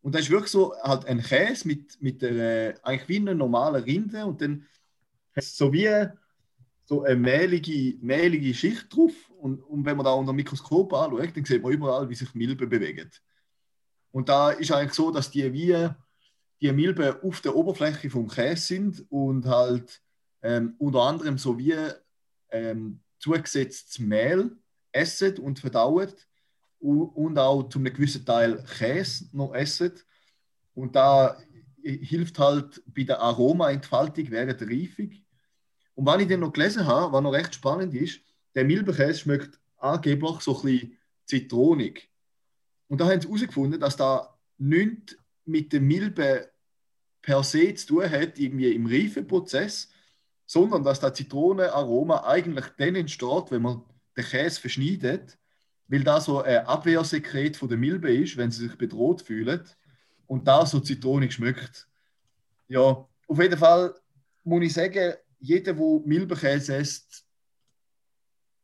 Speaker 3: Und das ist wirklich so halt ein Käse mit, mit der, eigentlich wie einer normalen Rinde und dann hat es so wie so eine mehlige, mehlige Schicht drauf. Und, und wenn man da unter dem Mikroskop anschaut, dann sieht man überall, wie sich Milben bewegen. Und da ist eigentlich so, dass die wie die Milben auf der Oberfläche vom Käse sind und halt ähm, unter anderem so wie ähm, zugesetztes Mehl essen und verdauen und, auch zu einem gewissen Teil Käse noch essen. Und da hilft halt bei der Aromaentfaltung während der Reifung. Und was ich dann noch gelesen habe, was noch recht spannend ist, der Milbenkäse schmeckt angeblich so ein bisschen zitronig. Und da haben sie herausgefunden, dass da nichts mit der Milbe per se zu tun hat, irgendwie im Reifeprozess, sondern dass das Zitronenaroma eigentlich dann entsteht, wenn man den Käse verschneidet, weil da so ein Abwehrsekret von der Milbe ist, wenn sie sich bedroht fühlen und da so zitronig schmeckt. Ja, auf jeden Fall muss ich sagen, jeder, der Milbenkäse isst,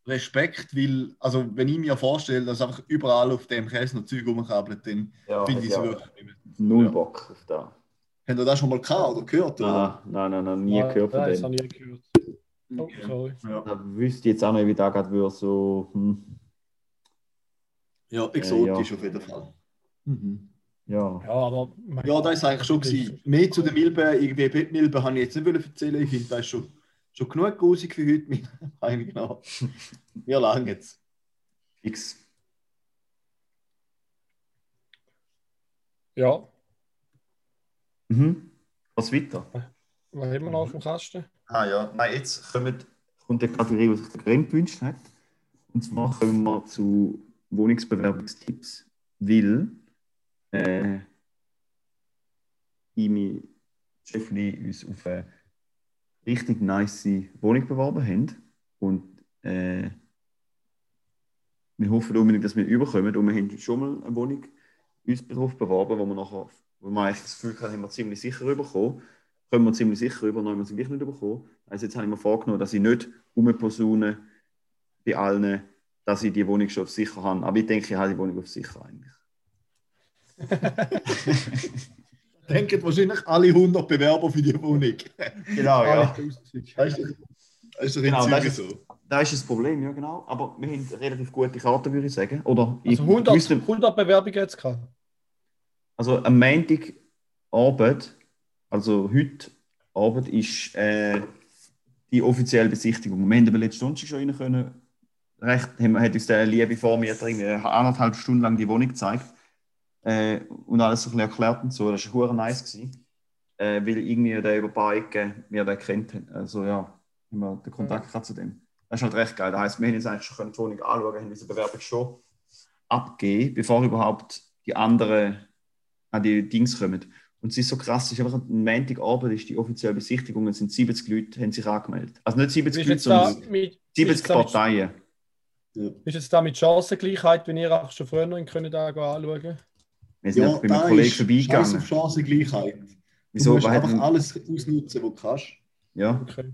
Speaker 3: Respekt, weil, also wenn ich mir vorstelle, dass einfach überall auf dem Käse noch Zeug rumkabelt, dann
Speaker 4: Ja,
Speaker 3: finde ich es
Speaker 4: ja.
Speaker 3: wirklich nicht mehr.
Speaker 4: Null
Speaker 3: Ja.
Speaker 4: Bock auf das.
Speaker 3: Habt ihr das schon mal gehabt oder gehört? Oder?
Speaker 4: Ah, nein, nein, nein, nie
Speaker 5: Nein,
Speaker 4: gehört von
Speaker 5: nein, Das
Speaker 4: dem.
Speaker 5: habe ich nie gehört. Oh, sorry.
Speaker 3: Ja.
Speaker 4: Da wüsste ich jetzt auch nicht, wie da gerade würde so. Hm,
Speaker 3: ja, exotisch auf jeden Fall. Mhm.
Speaker 4: ja.
Speaker 5: Ja, aber. mein-
Speaker 3: Ja, das ist eigentlich schon gewesen. Mehr zu den Milben, irgendwie Bettmilben, habe ich jetzt nicht wollen erzählen. Ich finde, das ist schon, schon genug grusig für heute, meiner Meinung nach. Wir langen jetzt.
Speaker 4: Fix.
Speaker 5: Ja,
Speaker 4: Mhm. Was weiter?
Speaker 5: was haben wir noch auf dem Kasten?
Speaker 4: Ah ja, nein, jetzt kommt, kommt die Kategorie, die sich der Grimm gewünscht hat. Und zwar kommen wir zu Wohnungsbewerbungstipps, weil äh, ich mein Chefli uns auf eine richtig nice Wohnung beworben haben. Und äh, wir hoffen unbedingt, dass wir überkommen. Und wir haben schon mal eine Wohnung uns darauf beworben, wo wir nachher, wo wir eigentlich das Gefühl hatten, haben wir ziemlich sicher überkommen können wir ziemlich sicher über, haben wir sie gleich nicht bekommen. Also jetzt habe ich mir vorgenommen, dass ich nicht rumposaune bei allen, dass ich die Wohnung schon auf sicher habe. Aber ich denke, ich habe die Wohnung auf sicher eigentlich.
Speaker 3: Denken wahrscheinlich alle 100 Bewerber für die Wohnung.
Speaker 4: Genau, ja.
Speaker 3: Das ist doch in
Speaker 4: Genau, das ist,
Speaker 3: so.
Speaker 4: das ist das Problem, ja genau. Aber wir haben relativ gute Karten, würde ich sagen. Oder ich
Speaker 5: Also 100,
Speaker 4: wüsste-
Speaker 5: 100 Bewerbungen jetzt gehabt.
Speaker 4: Also am Montagabend, also heute Abend, ist äh, die offizielle Besichtigung. Wir haben aber letzte Stunde schon rein können. Recht, haben, hat uns der liebe Vormieter irgendwie anderthalb Stunden lang die Wohnung gezeigt äh, und alles so ein bisschen erklärt und so. Das war hure nice. Gewesen, äh, weil irgendwie der über ein paar Ecken wir den kennt. Also ja, haben wir den Kontakt gehabt zu dem. Das ist halt recht geil. Das heisst, wir haben jetzt eigentlich schon die Wohnung anschauen, haben unsere Bewerbung schon abgegeben, bevor überhaupt die anderen an die Dings kommen. Und es ist so krass, es ist einfach am Montagabend ist die offizielle Besichtigung, es sind 70 Leute, haben sich angemeldet. Also nicht 70
Speaker 5: Bist
Speaker 4: Leute, sondern
Speaker 5: mit,
Speaker 4: 70
Speaker 5: bist
Speaker 4: Parteien.
Speaker 5: bist jetzt da mit Chancengleichheit, wenn ihr auch schon früher noch könnt da anschauen
Speaker 4: Wir sind
Speaker 3: Ja,
Speaker 4: einfach bei meinem Kollegen
Speaker 3: ist
Speaker 4: vorbeigegangen.
Speaker 3: auf Chancengleichheit. Du
Speaker 4: Wieso?
Speaker 3: musst
Speaker 4: Was hat
Speaker 3: einfach alles ausnutzen, was du kannst.
Speaker 4: ja.
Speaker 5: Okay.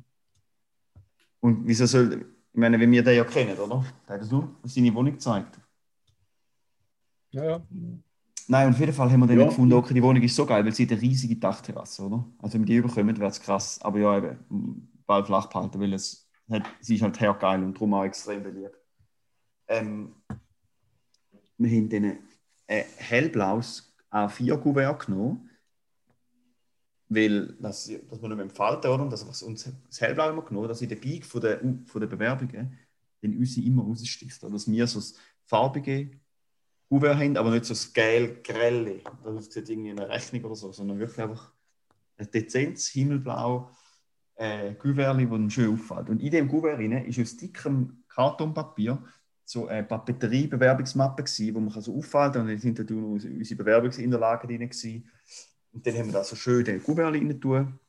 Speaker 4: Und wieso soll. Ich meine, wenn wir den ja kennen, oder? Da hat er nur seine Wohnung gezeigt.
Speaker 5: Ja, ja.
Speaker 4: Nein, und auf jeden Fall haben wir dann
Speaker 3: Ja.
Speaker 4: gefunden, okay, die Wohnung ist so geil, weil sie hat eine riesige Dachterrasse, oder? Also wenn wir die überkommen, wäre es krass. Aber ja, eben, bald flach behalten, weil es hat, sie ist halt geil und darum auch extrem beliebt. Ähm, wir haben dann ein hellblaues A4-Kuvert genommen, weil das, dass wir nicht mehr entfalten, oder? Und das, was uns das hellblau immer genommen, dass in der Peak von der, von der Bewerbungen dann unsere immer raussticht. Dass wir so das farbige Kuvert haben, aber nicht so das geil grelle. Das sieht irgendwie in Rechnung oder so, sondern wirklich einfach ein dezentes Himmelblau äh, Kuvert, das schön auffällt. Und in dem Kuvert ist aus dickem Kartonpapier so eine Papeterie-Bewerbungsmappe wo man kann so auffallen und dann sind da unsere Bewerbungsunterlagen drin gewesen. Und dann haben wir da so schön den Kuvert rein tun,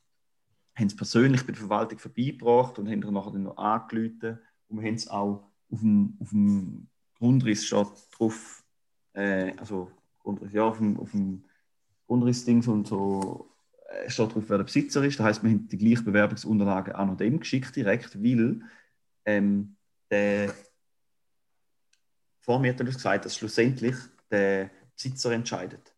Speaker 4: haben es persönlich bei der Verwaltung vorbeigebracht und haben dann nachher noch angerufen. Und wir haben es auch auf dem, auf dem Grundriss steht drauf, äh, also ja, auf dem, auf dem Grundrissding und so äh, steht drauf, wer der Besitzer ist. Das heißt, wir haben die gleichen Bewerbungsunterlagen auch noch dem geschickt direkt, weil ähm, der vor mir hat uns gesagt, dass schlussendlich der Besitzer entscheidet.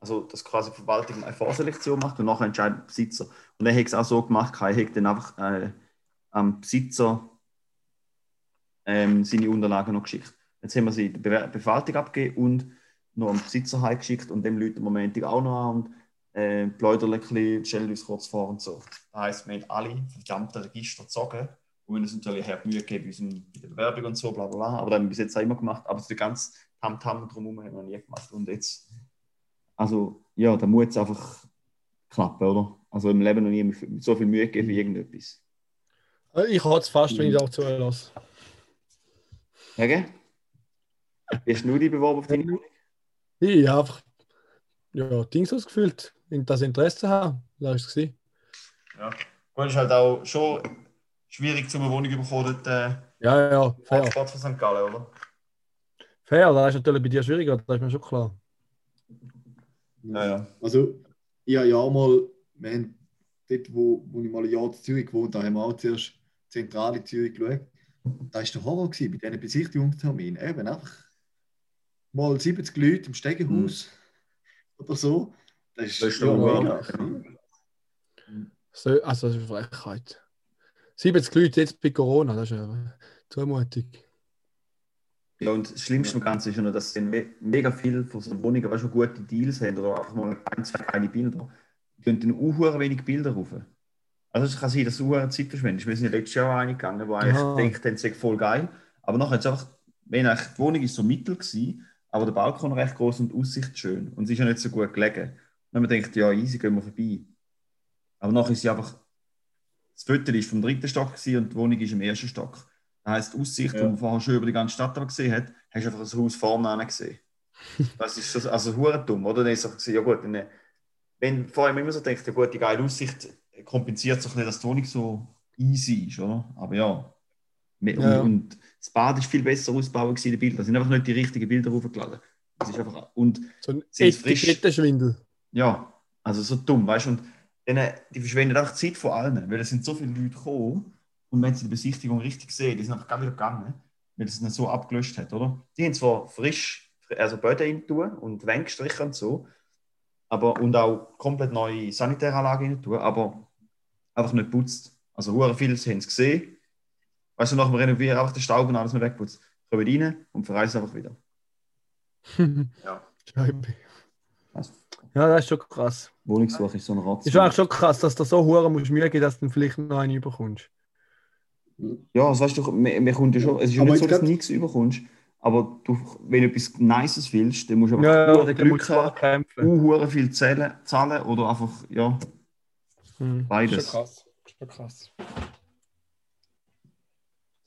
Speaker 4: Also, dass quasi die Verwaltung eine Vorselektion macht und nachher entscheidet der Besitzer. Und er hat es auch so gemacht, er hat dann einfach äh, am Besitzer ähm, seine Unterlagen noch geschickt. Jetzt haben wir sie die Bewer- Beverwaltung abgegeben und noch am Besitzer heimgeschickt und dem Leute Moment auch noch an und äh, bisschen, stellen uns kurz vor und so. Das heisst, wir haben alle verdammten Register gezogen und wir uns natürlich her Mühe gegeben bei, der Bewerbung und so, bla bla bla. Aber das haben wir bis jetzt auch immer gemacht, aber so die ganze Tamtam drumherum haben wir noch nie gemacht. Und jetzt, also ja, da muss es einfach klappen, oder? Also im Leben noch nie mit so viel Mühe gegeben für irgendetwas.
Speaker 5: Äh, Ich hatte es fast, wenn ich da zulasse.
Speaker 4: Okay? Bist du die beworben auf deine Wohnung?
Speaker 5: Ich habe einfach ja, Dings ausgefüllt. Das Interesse haben, lass es gesehen.
Speaker 4: Ja. Gut, ist halt auch schon schwierig, zu einer Wohnung zu bekommen, dort äh,
Speaker 5: Ja, ja, fair.
Speaker 4: Hauptstadt von St. Gallen, oder?
Speaker 5: Fair, das ist natürlich bei dir schwieriger, das ist mir schon klar.
Speaker 4: Ja, ja.
Speaker 3: Also, ich habe ja auch mal, wir haben dort, wo, wo ich mal ein Jahr in Zürich gewohnt habe, haben wir auch zuerst zentral in Zürich geschaut. Da war der Horror gewesen, bei diesen Besichtigungsterminen. Eben einfach mal 70 Leute im Stegenhaus oder so. Das ist,
Speaker 4: Das ist
Speaker 3: ja, mega.
Speaker 5: So, also, das ist eine Frechheit. 70 Leute jetzt bei Corona, das ist ja zumutig.
Speaker 4: Ja, und das Schlimmste am Ganzen ist ja noch, dass sie me mega viel von so Wohnungen weißt, du, gute Deals haben oder einfach mal ein, zwei kleine Bilder. Die können dann auch wenig Bilder rauf. Also es kann sein, dass du eine Zeit verschwendest. Wir sind ja letztes Jahr auch eingegangen, wo eigentlich
Speaker 5: Ja.
Speaker 4: denkt, das sei voll geil. Aber nachher es einfach, wenn eigentlich die Wohnung ist so mittel gewesen, aber der Balkon recht groß und die Aussicht schön. Und sie ist ja nicht so gut gelegen. Und dann man denkt, ja, easy, gehen wir vorbei. Aber nachher ist sie einfach, das Foto ist vom dritten Stock und die Wohnung ist im ersten Stock. Das heisst, die Aussicht,
Speaker 3: Ja.
Speaker 4: die man vorher schon über die ganze Stadt gesehen hat, hast du einfach das Haus vorne gesehen. Das ist so, also hure dumm, oder? Dann ist es ja gut, dann, wenn vor allem immer so denkt, ja gut, die geile Aussicht kompensiert sich nicht, dass die Wohnung so easy ist, oder? Aber ja. Und,
Speaker 5: Ja.
Speaker 4: und das Bad ist viel besser ausgebaut gewesen, die Bilder. Da sind einfach nicht die richtigen Bilder hochgeladen. Das ist einfach, und
Speaker 5: So ein
Speaker 4: frisch.
Speaker 5: Etikettenschwindel.
Speaker 4: ja, also so dumm, weißt du? Und dann, die verschwenden einfach Zeit von allen, weil es sind so viele Leute gekommen und wenn sie die Besichtigung richtig sehen, die sind einfach gar nicht gegangen, weil es nicht so abgelöscht hat, oder? Die haben zwar frisch, also Böden rein tun und Wände gestrichen und so, aber, und auch komplett neue Sanitäranlage rein tun, aber einfach nicht geputzt. Also hure viele haben es gesehen, weißt du, nach dem Renovieren einfach den Staub und alles noch wegputzt. Kommen rein und verreisen einfach wieder. Ja.
Speaker 5: Scheibe.
Speaker 4: Also,
Speaker 5: Ja, das ist schon krass.
Speaker 4: Wohnungssuche ist so ein Ratz.
Speaker 5: Ist eigentlich schon krass, dass du so hure musst Mühe geben, dass du dann vielleicht noch einen überkommst.
Speaker 4: Ja, das weißt du, man, man kommt ja schon, es ist ja nicht so, dass du nichts überkommst, aber du, wenn du etwas Nices willst, dann musst du einfach
Speaker 5: Ja, ja,
Speaker 4: Glück haben,
Speaker 5: kämpfen.
Speaker 4: uh, viel zählen, zahlen oder einfach, ja,
Speaker 5: Hm.
Speaker 4: beides.
Speaker 5: Schon krass. Schon krass.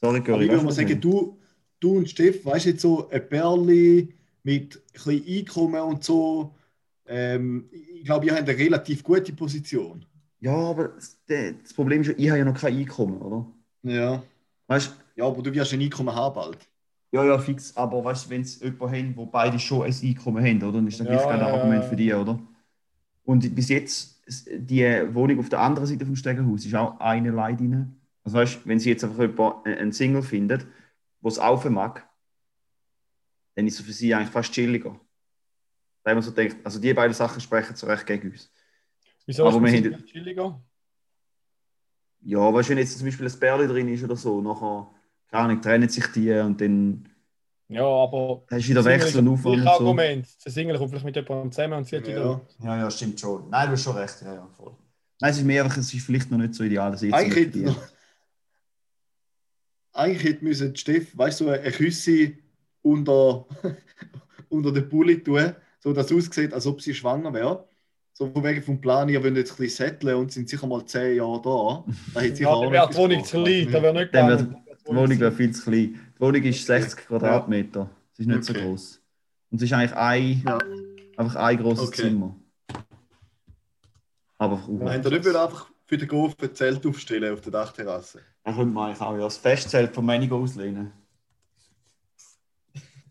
Speaker 4: sorry, Göri.
Speaker 3: ich würde mal
Speaker 4: du,
Speaker 3: sagen, du, du und Steff, weißt du jetzt so ein Perli mit ein bisschen Einkommen und so, ähm, ich glaube, ihr habt eine relativ gute Position.
Speaker 4: Ja, aber das, das Problem ist ich habe ja noch kein Einkommen, oder?
Speaker 3: Ja.
Speaker 4: Weißt
Speaker 3: Ja, aber du wirst ein Einkommen haben bald.
Speaker 4: ja, ja, fix, aber weißt du, wenn es jemanden haben, wo beide schon ein Einkommen haben, oder? Dann ist das
Speaker 5: Ja,
Speaker 4: kein
Speaker 5: ja,
Speaker 4: Argument für die, oder? Und bis jetzt, die Wohnung auf der anderen Seite vom Stegenhaus ist auch eine Leid drin. Also weißt, du, wenn sie jetzt einfach jemand, äh, einen Single findet, der es auch mag, dann ist es für sie eigentlich fast chilliger. Weil man so denkt, also die beiden Sachen sprechen so recht gegen uns.
Speaker 5: Wieso
Speaker 4: Aber
Speaker 5: ist
Speaker 4: wir
Speaker 5: das
Speaker 4: haben-
Speaker 5: chilliger?
Speaker 4: Ja, weißt du, wenn jetzt zum Beispiel ein Bärli drin ist oder so, nachher, keine Ahnung, trennen sich die und dann
Speaker 5: Ja, aber.
Speaker 4: hast du wieder Wechsel und Aufwand
Speaker 5: Ich
Speaker 4: und so.
Speaker 5: Argument. Der Single kommt vielleicht mit jemandem zusammen und zieht
Speaker 3: Ja.
Speaker 5: wieder.
Speaker 4: Ja, ja, stimmt schon. Nein, du hast schon recht. Ja, ja, voll. Nein, es ist mehr einfach, es ist vielleicht noch nicht so ideal, dass ich jetzt
Speaker 3: Eigentlich hätte, noch, eigentlich hätte müssen Steff, weißt du, eine Küsse unter, unter den Pulli tun, so dass es aussieht, als ob sie schwanger wäre. So von wegen vom Plan, ihr wollt jetzt ein bisschen setteln und sind sicher mal zehn Jahre da. Da hätte sicher
Speaker 5: Ja,
Speaker 3: auch
Speaker 5: wäre
Speaker 3: noch
Speaker 5: die Wohnung zu klein, da wäre nicht gegangen.
Speaker 4: Die Wohnung wäre viel zu klein. Die Wohnung ist 60 Quadratmeter. Sie ist nicht so
Speaker 3: Okay.
Speaker 4: groß. Und es ist eigentlich ein,
Speaker 3: Ja.
Speaker 4: einfach ein großes
Speaker 3: Okay.
Speaker 4: Zimmer. Aber
Speaker 3: Nein, der nicht einfach für den Golf ein Zelt aufstellen auf der Dachterrasse.
Speaker 4: Er könnte man eigentlich auch ja, das Festzelt von Manigo auslehnen.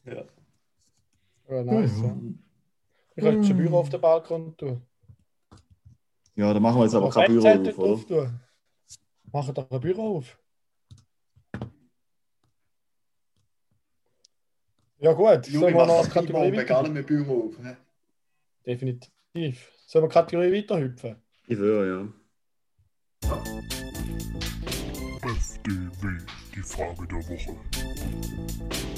Speaker 3: Ja.
Speaker 5: Ja, nice, ja. Ich könnte schon Büro auf den Balkon tun.
Speaker 4: Ja, dann machen wir jetzt aber kein Büro auf, oder?
Speaker 5: tun. Machen doch ein Büro auf. Ja gut,
Speaker 3: Juri macht
Speaker 5: noch
Speaker 3: das
Speaker 5: eine Kategorie
Speaker 3: nicht mehr Büro auf. hä?
Speaker 5: Definitiv. Sollen wir Kategorie weiterhüpfen?
Speaker 4: Ich würde, ja.
Speaker 2: FDW, die Frage der Woche.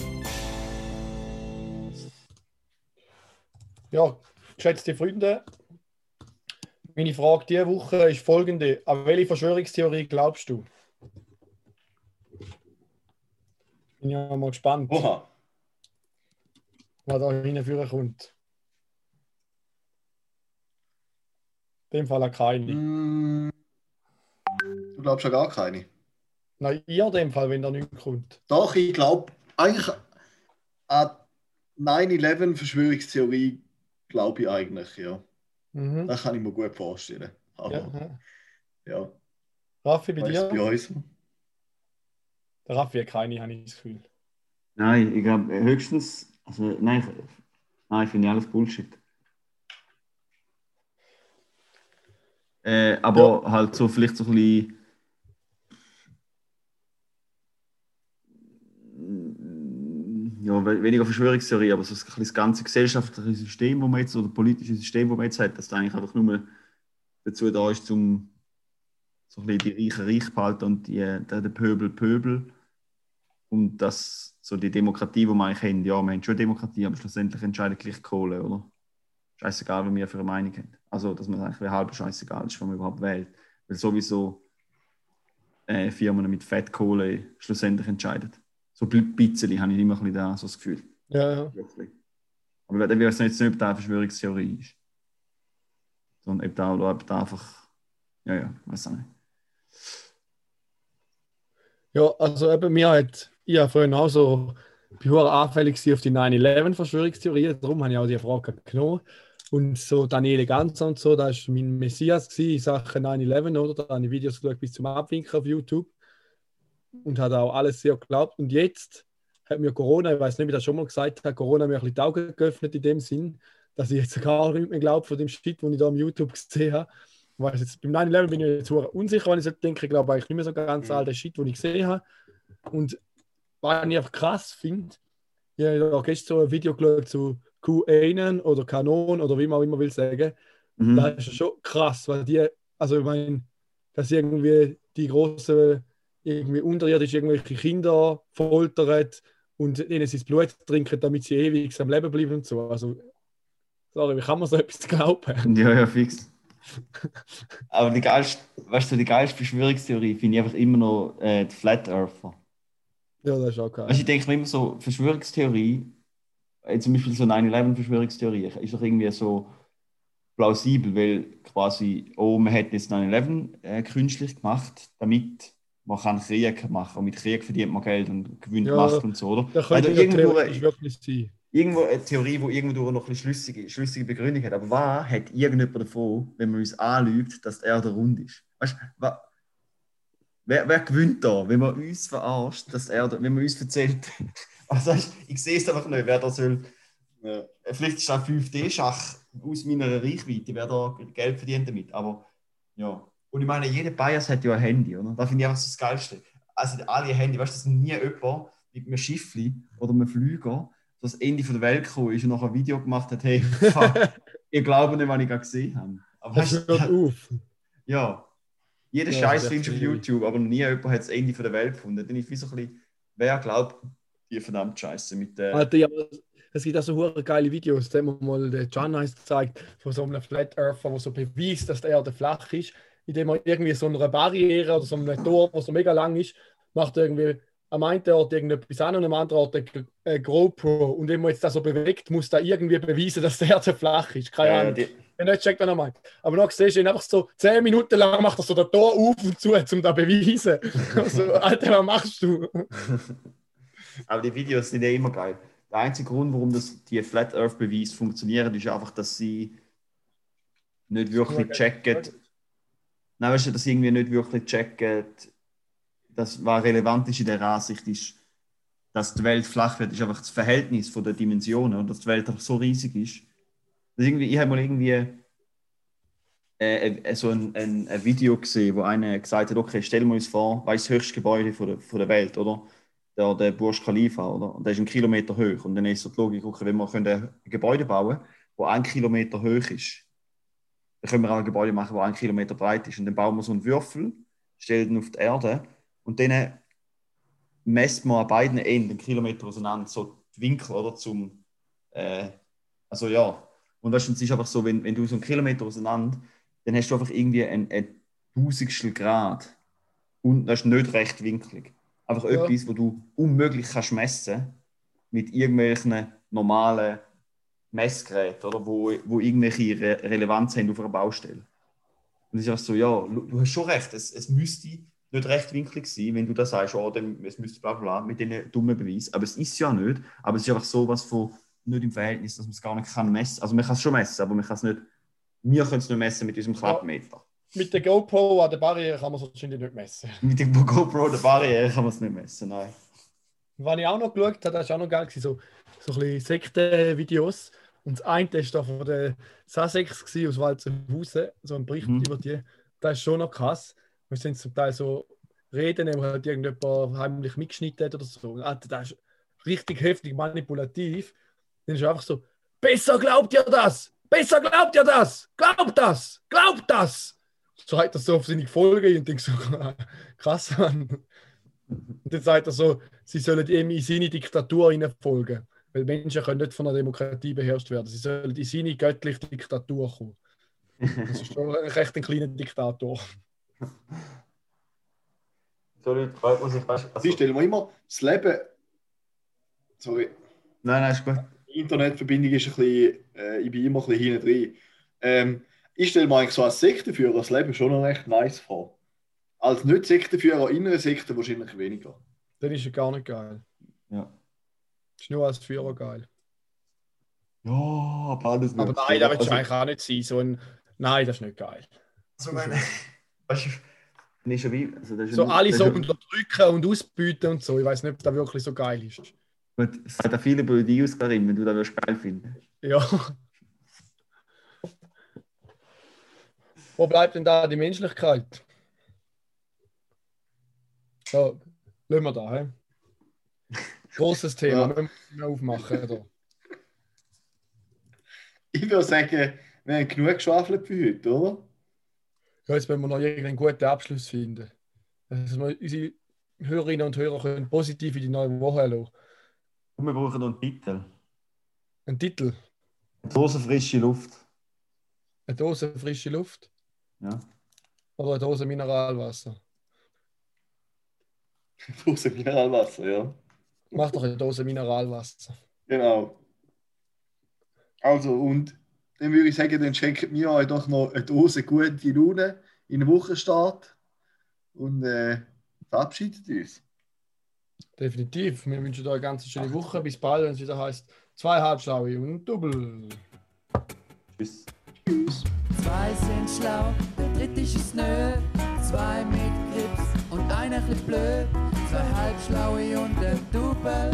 Speaker 5: Ja, geschätzte Freunde, meine Frage diese Woche ist folgende. An welche Verschwörungstheorie glaubst du? Bin ja mal gespannt,
Speaker 3: Oha.
Speaker 5: was da hinführen kommt. In dem Fall auch keine.
Speaker 3: Mm, Du glaubst ja gar keine.
Speaker 5: Nein, ihr in dem Fall, wenn da nichts kommt.
Speaker 3: Doch, ich glaube, eigentlich an 9-11-Verschwörungstheorie glaube ich eigentlich, ja.
Speaker 5: Mhm.
Speaker 3: Das kann ich mir gut vorstellen.
Speaker 5: Ja,
Speaker 3: Aber
Speaker 5: ja.
Speaker 3: ja,
Speaker 5: Raffi, bei dir?
Speaker 3: bei uns?
Speaker 5: Der Raffi hat keine, habe ich das Gefühl.
Speaker 4: Nein, ich glaube höchstens. Also, nein, ich- nein, ich finde alles Bullshit. Äh, aber halt so vielleicht so ein bisschen. Ja, we- weniger Verschwörungstheorie, aber so das ganze gesellschaftliche System, wo man jetzt, oder politische System, wo man jetzt hat, dass das eigentlich einfach nur dazu da ist, um so die Reichen reich behalten und die, der, der Pöbel Pöbel. Und das, so die Demokratie, die wir eigentlich haben, ja, wir haben schon Demokratie, aber schlussendlich entscheidet gleich Kohle, oder? Scheißegal, was wir für eine Meinung haben. Also, dass man eigentlich halb scheißegal ist, wenn man überhaupt wählt. Weil sowieso äh, Firmen mit Fettkohle schlussendlich entscheiden. So ein bisschen habe ich immer ein bisschen da, so das Gefühl.
Speaker 5: Ja, ja.
Speaker 4: Aber ich weiß jetzt nicht, ob das eine Verschwörungstheorie ist. Sondern ob da, oder ob da einfach. Ja, ja, weiß auch nicht.
Speaker 5: Ja, also eben, mir hat, ich habe vorhin auch so, ich war anfällig auf die 9-11-Verschwörungstheorien, darum habe ich auch die Frage genommen. Und so Daniele Ganzer und so, da war mein Messias in Sachen 9-11, oder? Da habe ich Videos geschaut bis zum Abwinken auf YouTube und hat auch alles sehr geglaubt. Und jetzt hat mir Corona, ich weiß nicht, wie ich das schon mal gesagt habe, Corona mir ein bisschen die Augen geöffnet in dem Sinn, dass ich jetzt gar nicht mehr glaube von dem Shit, den ich da am YouTube gesehen habe. Ich weiß jetzt, beim 9-11 bin ich jetzt unsicher, wenn ich so denke, ich glaube eigentlich nicht mehr so ganz
Speaker 3: Mhm.
Speaker 5: all den Shit, den ich gesehen habe. Und was ich einfach krass finde, ich habe gestern so ein Video geschaut zu QAnon oder Kanon oder wie man auch immer will sagen.
Speaker 4: Mhm.
Speaker 5: Das ist schon krass, weil die, also ich meine, dass irgendwie die großen, irgendwie unterirdisch irgendwelche Kinder foltern und ihnen sein Blut trinken, damit sie ewig am Leben bleiben und so. Also, sorry, wie kann man so etwas glauben?
Speaker 4: Ja, ja, fix. Aber die geilste, weißt du, die geilste Verschwörungstheorie finde ich einfach immer noch äh, die Flat Earther.
Speaker 5: Ja, das ist auch geil.
Speaker 4: Weißt ich denke mir immer so, Verschwörungstheorie, äh, zum Beispiel so 9-11-Verschwörungstheorie, ist doch irgendwie so plausibel, weil quasi, oh, man hat jetzt 9-11 äh, künstlich gemacht, damit man kann Krieg machen und mit Krieg verdient man Geld und gewinnt
Speaker 5: Ja,
Speaker 4: Macht und so, oder?
Speaker 5: Da könnte ja
Speaker 4: irgendwo,
Speaker 5: wirklich sein.
Speaker 4: irgendwo eine Theorie, die irgendwo noch ein bisschen schlüssige, schlüssige Begründung hat. Aber was hat irgendjemand davon, wenn man uns anlügt, dass die Erde rund ist? Weißt du, wa- wer, wer gewinnt da, wenn man uns verarscht, dass die Erde, wenn man uns erzählt, also ich sehe es einfach nicht, wer da soll.
Speaker 3: Ja.
Speaker 4: Vielleicht ist das 5D-Schach aus meiner Reichweite, wer da Geld verdient damit. Aber ja. Und ich meine, jeder Bias hat ja ein Handy, oder? Das finde ich einfach so das Geilste. Also alle Handy, weißt du, dass nie jemand mit einem Schiffli oder einem Flüger das Ende der Welt gekommen ist und noch ein Video gemacht hat, hey, fuck, ihr glaubt nicht, was ich gerade gesehen habe. Aber
Speaker 5: Das
Speaker 4: weißt,
Speaker 5: hört auf.
Speaker 4: ja, jeder
Speaker 5: Ja,
Speaker 4: Scheiß findest du auf YouTube, aber noch nie jemand hat das Ende der Welt gefunden. Dann ist wie so ein bisschen, wer glaubt die verdammt Scheiße mit der.
Speaker 5: Alter, ja, es gibt auch so hure geile Videos, die haben mal der Nice gezeigt, von so einem Flat Earther, der so beweist, dass die Erde flach ist, indem er irgendwie so eine Barriere oder so ein Tor, das so mega lang ist, macht er irgendwie am einen Ort irgendetwas an und am anderen Ort eine GoPro. Und wenn man jetzt das so bewegt, muss da irgendwie beweisen, dass die Erde flach ist. Keine
Speaker 4: Ja,
Speaker 5: Ahnung.
Speaker 4: die,
Speaker 5: Ich nicht checkt, was er meint. Aber noch siehst du ihn einfach so 10 Minuten lang macht er so das Tor auf und zu, um da zu beweisen. so, Alter, was machst du?
Speaker 4: aber die Videos sind ja immer geil. Der einzige Grund, warum das, die Flat Earth Beweise funktionieren, ist einfach, dass sie nicht wirklich checken, Nein, weißt du, dass irgendwie nicht wirklich checken, dass was relevant ist in der Ansicht ist, dass die Welt flach wird, ist einfach das Verhältnis von der Dimensionen und dass die Welt einfach so riesig ist. Dass irgendwie, ich habe mal irgendwie äh, äh, so ein, ein, ein Video gesehen, wo einer gesagt hat, okay, stellen wir uns vor, ist das höchste Gebäude von der, von der Welt, oder? Der, der Burj Khalifa, oder? Und der ist einen Kilometer hoch. Und dann ist so die Logik, okay, wenn wir können ein Gebäude bauen wo ein Kilometer hoch ist, dann können wir auch ein Gebäude machen, das ein Kilometer breit ist. Und dann bauen wir so einen Würfel, stellen ihn auf die Erde. Und dann messt man an beiden Enden einen Kilometer auseinander. So die Winkel oder zum äh, also ja. Und weißt, es ist einfach so wenn, wenn du so einen Kilometer auseinander dann hast du einfach irgendwie ein, ein Tausendstel Grad. Und das ist nicht recht winklig. Einfach
Speaker 5: Ja.
Speaker 4: etwas wo du unmöglich kannst messen mit irgendwelchen normalen Messgeräten oder wo, wo irgendwelche Re Relevanz haben auf einer Baustelle und ist einfach so ja du hast schon recht es, es müsste nicht rechtwinklig sein, wenn du da sagst, oh, dann, es müsste bla bla mit diesen dummen Beweisen. Aber es ist ja nicht. Aber es ist einfach so was von nicht im Verhältnis, dass man es gar nicht kann messen. Also man kann es schon messen, aber man kann es nicht. Wir können es nicht messen mit unserem Klappmeter.
Speaker 5: Mit der GoPro an der Barriere kann man es wahrscheinlich nicht messen.
Speaker 4: Mit dem GoPro der Barriere kann man es nicht messen, nein.
Speaker 5: Was ich auch noch geschaut habe, das war auch noch geil, so, so ein bisschen Sektenvideos. Und das eine war da von der Sussex aus Walzenhausen, so ein Bericht
Speaker 4: Mhm.
Speaker 5: über die. Das ist schon noch krass. Wir sind zum Teil so Reden, wo halt irgendjemand heimlich mitgeschnitten hat oder so. Alter, das ist richtig heftig manipulativ. Dann ist einfach so: Besser glaubt ihr das! Besser glaubt ihr das! Glaubt das! Glaubt das! So hat er so auf seine Folge und denkt so: Krass, Mann. Und dann sagt er so, sie sollen ihm in seine Diktatur folgen. Weil Menschen können nicht von einer Demokratie beherrscht werden. Sie sollen in seine göttliche Diktatur kommen. Das ist schon recht ein kleiner Diktator.
Speaker 4: So Leute, freut man sich fast. Also,
Speaker 3: Sie stellen mir immer das Leben. Sorry,
Speaker 4: nein, nein, ist gut.
Speaker 3: die Internetverbindung ist ein bisschen. Äh, ich bin immer ein bisschen hinten drin. Ähm, ich stelle mir eigentlich so als Sektenführer das Leben schon noch recht nice vor. Als Nicht-Sektenführer in einer Sekte wahrscheinlich weniger.
Speaker 5: Dann ist er gar nicht geil.
Speaker 4: Ja.
Speaker 5: Ist nur als Führer geil.
Speaker 4: Ja, aber alles
Speaker 5: Aber nein, das willst
Speaker 4: also,
Speaker 5: du eigentlich auch nicht sein. So ein, nein, das ist nicht geil.
Speaker 4: also meine, weißt du, wie. Also das ist
Speaker 5: So
Speaker 4: ja-
Speaker 5: alle
Speaker 4: das
Speaker 5: so unterdrücken und ausbieten und so. Ich weiß nicht, ob das wirklich so geil ist.
Speaker 4: Gut, es hat auch viele über dich aus, Karim, wenn du das geil finden.
Speaker 5: Ja. Wo bleibt denn da die Menschlichkeit? So, lassen wir da. He? Großes Thema,
Speaker 3: Ja.
Speaker 5: müssen wir aufmachen. Da.
Speaker 3: Ich würde sagen, wir haben genug geschwafelt für heute, oder?
Speaker 5: Ja, jetzt müssen wir noch irgendeinen guten Abschluss finden. Dass wir unsere Hörerinnen und Hörer können positiv in die neue Woche lassen.
Speaker 4: Und wir brauchen noch einen Titel.
Speaker 5: Ein Titel:
Speaker 4: Eine Dose frische Luft.
Speaker 5: Eine Dose frische Luft
Speaker 4: Ja.
Speaker 5: oder eine Dose Mineralwasser.
Speaker 3: Dose Mineralwasser, ja.
Speaker 5: Mach doch eine Dose Mineralwasser.
Speaker 3: Genau. Also, und dann würde ich sagen, dann schenkt mir euch doch noch eine Dose gute Laune in den Wochenstart und äh, verabschiedet uns.
Speaker 5: Definitiv. Wir wünschen euch eine ganz schöne Woche. Bis bald, wenn es wieder heißt zwei Halbschlaue und Double.
Speaker 4: Tschüss.
Speaker 1: Zwei sind schlau, der dritte ist nö. Zwei mit Grips und einer chli blöd. Zwei halbschlaue und ein Double.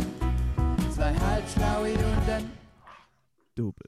Speaker 1: Zwei halbschlaue und ein Double.